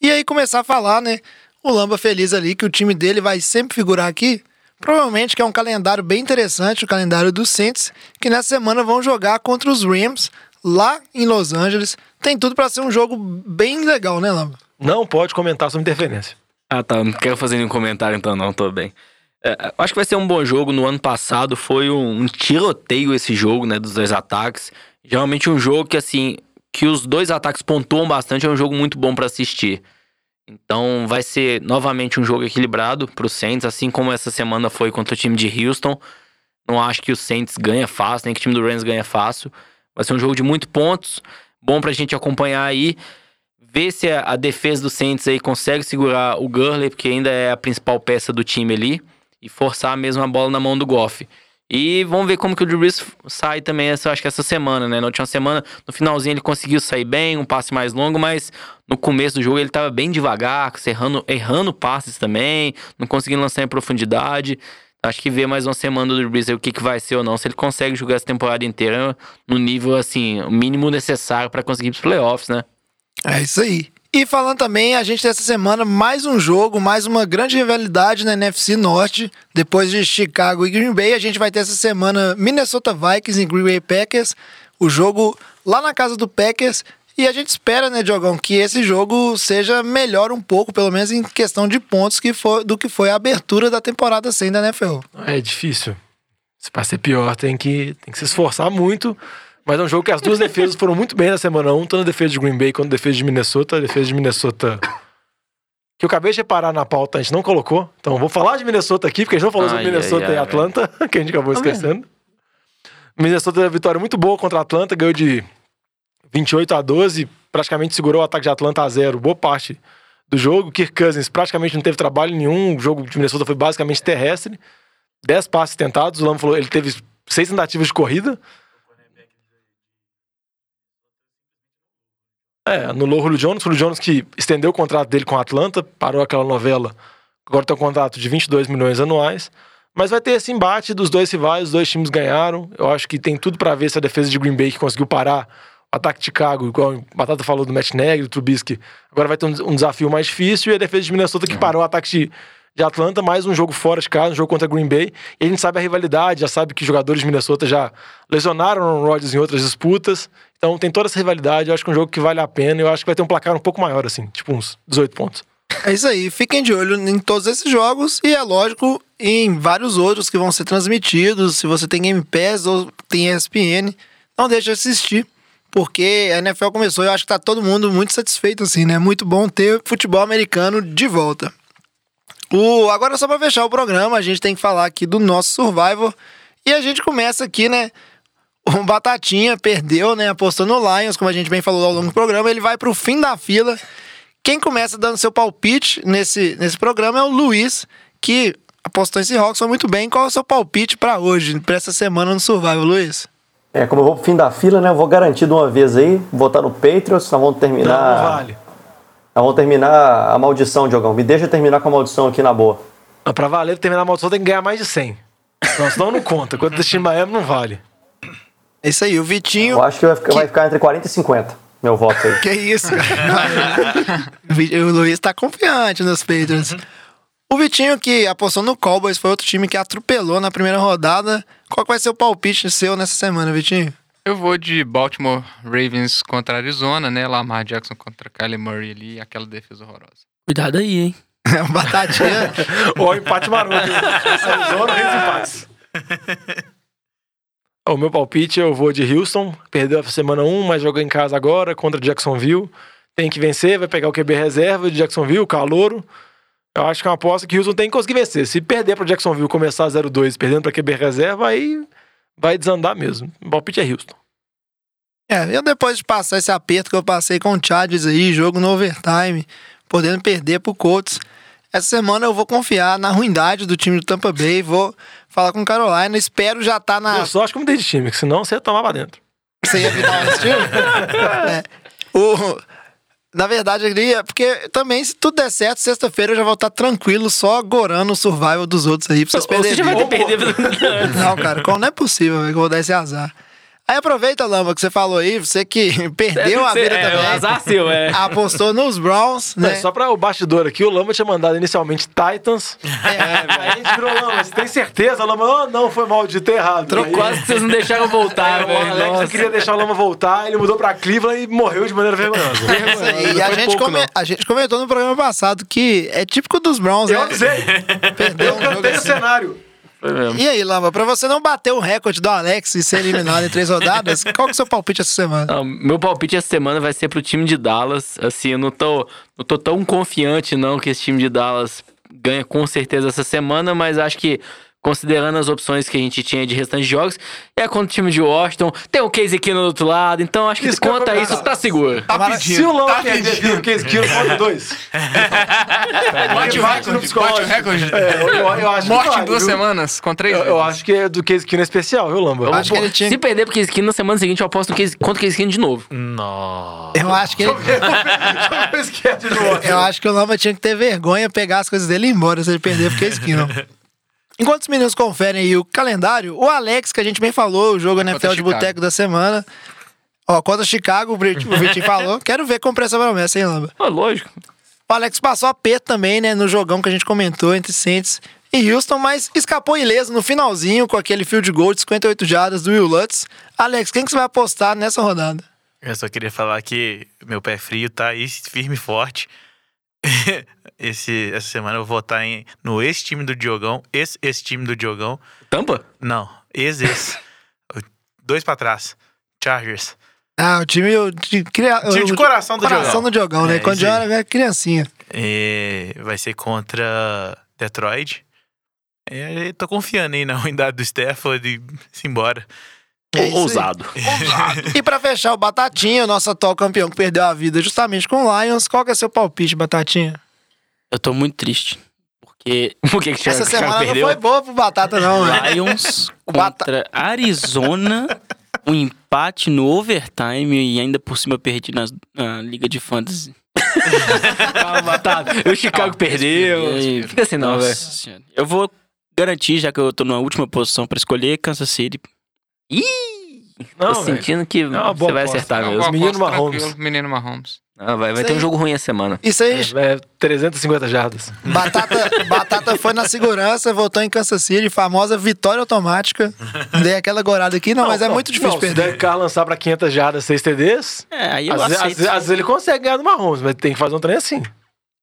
E aí começar a falar, né? O Lamba feliz ali que o time dele vai sempre figurar aqui. Provavelmente que é um calendário bem interessante, o calendário dos Saints, que nessa semana vão jogar contra os Rams lá em Los Angeles. Tem tudo pra ser um jogo bem legal, né, Lamba? Não pode comentar sobre interferência. Ah, tá. Não quero fazer nenhum comentário então, não, tô bem. É, acho que vai ser um bom jogo. No ano passado foi um, um tiroteio esse jogo, né? Dos dois ataques. Geralmente um jogo que, assim, que os dois ataques pontuam bastante, é um jogo muito bom pra assistir. Então vai ser novamente um jogo equilibrado pro Saints, assim como essa semana foi contra o time de Houston. Não acho que o Saints ganha fácil, nem que o time do Rams ganha fácil. Vai ser um jogo de muitos pontos, bom pra gente acompanhar aí. Ver se a, a defesa do Saints aí consegue segurar o Gurley, porque ainda é a principal peça do time ali, e forçar mesmo a bola na mão do Goff. E vamos ver como que o Drew Brees sai também, essa, acho que essa semana, né? Na última semana, no finalzinho ele conseguiu sair bem, um passe mais longo, mas no começo do jogo ele tava bem devagar, errando, errando passes também, não conseguindo lançar em profundidade. Acho que ver mais uma semana do Drew Brees aí, o que, que vai ser ou não, se ele consegue jogar essa temporada inteira no nível, assim, o mínimo necessário para conseguir ir pros playoffs, né? É isso aí. E falando também, a gente tem essa semana mais um jogo, mais uma grande rivalidade na NFC Norte. Depois de Chicago e Green Bay, a gente vai ter essa semana Minnesota Vikings e Green Bay Packers. O jogo lá na casa do Packers. E a gente espera, né, Diogão, que esse jogo seja melhor um pouco, pelo menos em questão de pontos, que foi, do que foi a abertura da temporada 100 da NFL. É difícil. Se pra ser pior, tem que, tem que se esforçar muito. Mas é um jogo que as duas defesas foram muito bem na semana 1, tanto a defesa de Green Bay quanto a defesa de Minnesota. A defesa de Minnesota. Que eu acabei de reparar na pauta, a gente não colocou. Então vou falar de Minnesota aqui, porque a gente não falou sobre Ai, Minnesota ai, e ai, Atlanta, que a gente acabou esquecendo. Minnesota teve uma vitória muito boa contra a Atlanta, ganhou de 28 a 12, praticamente segurou o ataque de Atlanta a zero, boa parte do jogo. Kirk Cousins praticamente não teve trabalho nenhum, o jogo de Minnesota foi basicamente terrestre. 10 passes tentados, o Lama falou, ele teve seis tentativas de corrida. É, anulou o Julio Jones, o Julio Jones que estendeu o contrato dele com a Atlanta, parou aquela novela, agora tem um contrato de 22 milhões anuais. Mas vai ter esse embate dos dois rivais, os dois times ganharam. Eu acho que tem tudo pra ver se a defesa de Green Bay que conseguiu parar o ataque de Chicago, igual o Batata falou do Matt Negri, do Trubisky, agora vai ter um, um desafio mais difícil. E a defesa de Minnesota que parou o ataque de, de Atlanta, mais um jogo fora de casa, um jogo contra Green Bay. E a gente sabe a rivalidade, já sabe que jogadores de Minnesota já lesionaram o Rodgers em outras disputas. Então tem toda essa rivalidade. Eu acho que é um jogo que vale a pena. Eu acho que vai ter um placar um pouco maior, assim, tipo uns 18 pontos. É isso aí, fiquem de olho em todos esses jogos e é lógico em vários outros que vão ser transmitidos. Se você tem Game Pass ou tem ESPN, não deixe de assistir, porque a NFL começou e eu acho que tá todo mundo muito satisfeito assim, né? Muito bom ter futebol americano de volta. O, agora só para fechar o programa, a gente tem que falar aqui do nosso Survivor e a gente começa aqui, né? O Batatinha perdeu, né? Apostou no Lions, como a gente bem falou ao longo do programa, ele vai pro fim da fila. Quem começa dando seu palpite nesse, nesse programa é o Luiz, que apostou em Seahawks, foi muito bem. Qual é o seu palpite para hoje, para essa semana no Survival, Luiz? É, como eu vou pro fim da fila, né? Eu vou garantir de uma vez aí, votar no Patriots, nós vamos terminar. Não, não vale. Nós vamos terminar a maldição, Diogão. Me deixa terminar com a maldição aqui na boa. Não, pra valer, terminar a maldição tem que ganhar mais de 100. Não, senão não conta. Quanto desse time Miami não vale. É isso aí, o Vitinho. Eu acho que vai ficar, vai ficar entre 40 e 50, meu voto aí. Que isso, cara. o Luiz tá confiante nos Patriots. O Vitinho, que apostou no Cowboys, foi outro time que atropelou na primeira rodada. Qual que vai ser o palpite seu nessa semana, Vitinho? Eu vou de Baltimore Ravens contra Arizona, né? Lamar Jackson contra Kyler Murray ali, aquela defesa horrorosa. Cuidado aí, hein? É um batatinha. Ou empate maroto. Arizona, Reis empates. O meu palpite eu vou de Houston. Perdeu a semana 1, mas jogou em casa agora contra Jacksonville. Tem que vencer, vai pegar o QB reserva de Jacksonville, calouro. Eu acho que é uma aposta que Houston tem que conseguir vencer. Se perder para Jacksonville começar 0-2 perdendo para QB reserva, aí vai desandar mesmo. O palpite é Houston. É, eu depois de passar esse aperto que eu passei com o Chargers aí, jogo no overtime, podendo perder pro Colts, essa semana eu vou confiar na ruindade do time do Tampa Bay, vou falar com o Carolina, espero já estar tá na... Eu só acho que mudei de time, que senão você ia tomar pra dentro. Você ia virar esse time? é. O... Na verdade, eu queria, porque também, se tudo der certo, sexta-feira eu já vou estar tranquilo, só gorando o survival dos outros aí, pra vocês perderem. Você já vai ter perdido. Não, cara, como não é possível que eu vou dar esse azar. Aí aproveita, Lamba, que você falou aí, você que perdeu a vida é, também. É, azar seu, é. Apostou nos Browns, né? É, só pra o bastidor aqui, o Lamba tinha mandado inicialmente Titans. É, aí a gente virou Lamba, você tem certeza? O Lamba, oh, não, foi mal, de ter errado. Aí, Quase que vocês não deixaram voltar, é, velho. O Alex não queria deixar o Lamba voltar, ele mudou pra Cleveland e morreu de maneira vergonhosa. e a gente, pouco, come, a gente comentou no programa passado que é típico dos Browns, Eu né? avisei. Perdeu Eu um jogo cantei o E aí, Lamba, pra você não bater o recorde do Alex e ser eliminado em três rodadas, qual que é o seu palpite essa semana? Não, meu palpite essa semana vai ser pro time de Dallas. Assim, eu não tô, não tô tão confiante, não, que esse time de Dallas ganha com certeza essa semana, mas acho que. Considerando as opções que a gente tinha de restantes jogos, é contra o time de Washington, tem o Case aqui no outro lado, então acho que Isso eu conta vou isso, tá seguro. Agora, Se o Lamba perder o Case Kill, conta dois. Bate o recorde, bate o recorde. É, eu, eu Morte em duas semanas, com três Eu, eu acho que é do Case Kill especial, viu, Lamba? acho que ele tinha... Se perder pro Case Keenum na semana seguinte, eu aposto no case, contra o Case Keenum de novo. Nossa. Eu acho que ele... Eu de. Eu acho que o Lamba tinha que ter vergonha, pegar as coisas dele e ir embora se ele perder, porque é esquina. Enquanto os meninos conferem aí o calendário, o Alex, que a gente bem falou, o jogo NFL de Chicago. boteco da semana. Ó, contra Chicago, o Vitinho falou. Quero ver cumprir essa promessa, hein, Lamba? Ah, lógico. O Alex passou aperto também, né, no jogão que a gente comentou entre Saints e Houston, mas escapou ileso no finalzinho com aquele field goal de 58 jardas do Will Lutz. Alex, quem que você vai apostar nessa rodada? Eu só queria falar que meu pé frio tá aí firme e forte. Esse, essa semana eu vou votar em, no ex-time do Diogão. Esse, esse time do Diogão. Tampa? Não, esse, esse. Dois pra trás. Chargers. Ah, o time o de, cria, Time de coração do coração Diogão. do Diogão, né? É, Quando era criancinha. É, vai ser contra Detroit. É, eu tô confiando aí na ruindade do Stafford e se embora. É aí. Ousado. E pra fechar o Batatinha, o nosso atual campeão que perdeu a vida justamente com o Lions, qual que é seu palpite, Batatinha? Eu tô muito triste. Porque Por que, que Essa semana perdeu? não foi boa pro Batata, não, né? Lions contra Arizona, um empate no overtime e ainda por cima perdi nas- na Liga de Fantasy. Calma, Batata. O Chicago perdeu. E- Fica assim não, velho. Eu vou garantir, já que eu tô na última posição pra escolher, Kansas City. Ih! Não, Tô velho. sentindo que uma boa você vai aposta. acertar mesmo. boa menino Mahomes. Menino Mahomes. Ah, vai vai ter um jogo ruim essa semana. Isso aí, É 350 jardas. Batata, Batata foi na segurança, voltou em Kansas City, famosa vitória automática. Dei aquela gorada aqui, não, mas é muito difícil não, Se perder. der Carr lançar pra 500 jardas, 6 TDs, É, aí eu às, vezes- aceito. às- às vezes ele consegue ganhar do Mahomes, mas tem que fazer um trem assim.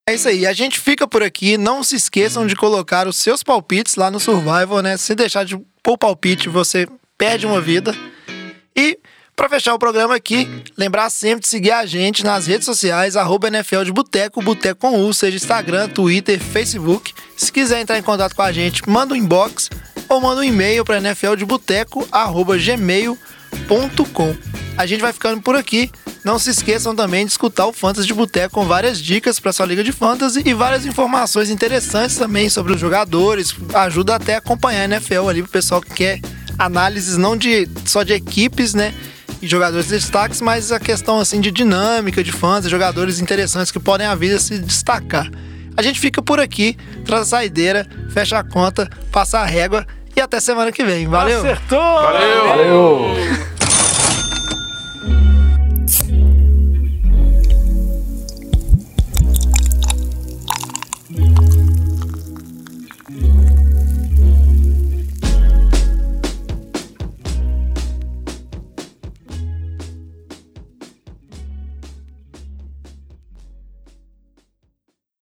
É isso aí, a gente fica por aqui. Não se esqueçam de colocar os seus palpites lá no Survival, né? Se deixar de pôr palpite, você perde uma vida. E pra fechar o programa aqui, lembrar sempre de seguir a gente nas redes sociais, arroba NFL de Boteco, Boteco com U, seja Instagram, Twitter, Facebook. Se quiser entrar em contato com a gente, manda um inbox ou manda um e-mail para nfldeboteco.gmail.com. A gente vai ficando por aqui. Não se esqueçam também de escutar o Fantasy de Boteco com várias dicas para sua liga de fantasy e várias informações interessantes também sobre os jogadores. Ajuda até a acompanhar a NFL ali pro pessoal que quer análises não de só de equipes, né? E jogadores de destaques, mas a questão assim de dinâmica de fãs, jogadores interessantes que podem a vida se destacar. A gente fica por aqui, traz a saideira, fecha a conta, passa a régua e até semana que vem. Valeu! Acertou! Valeu!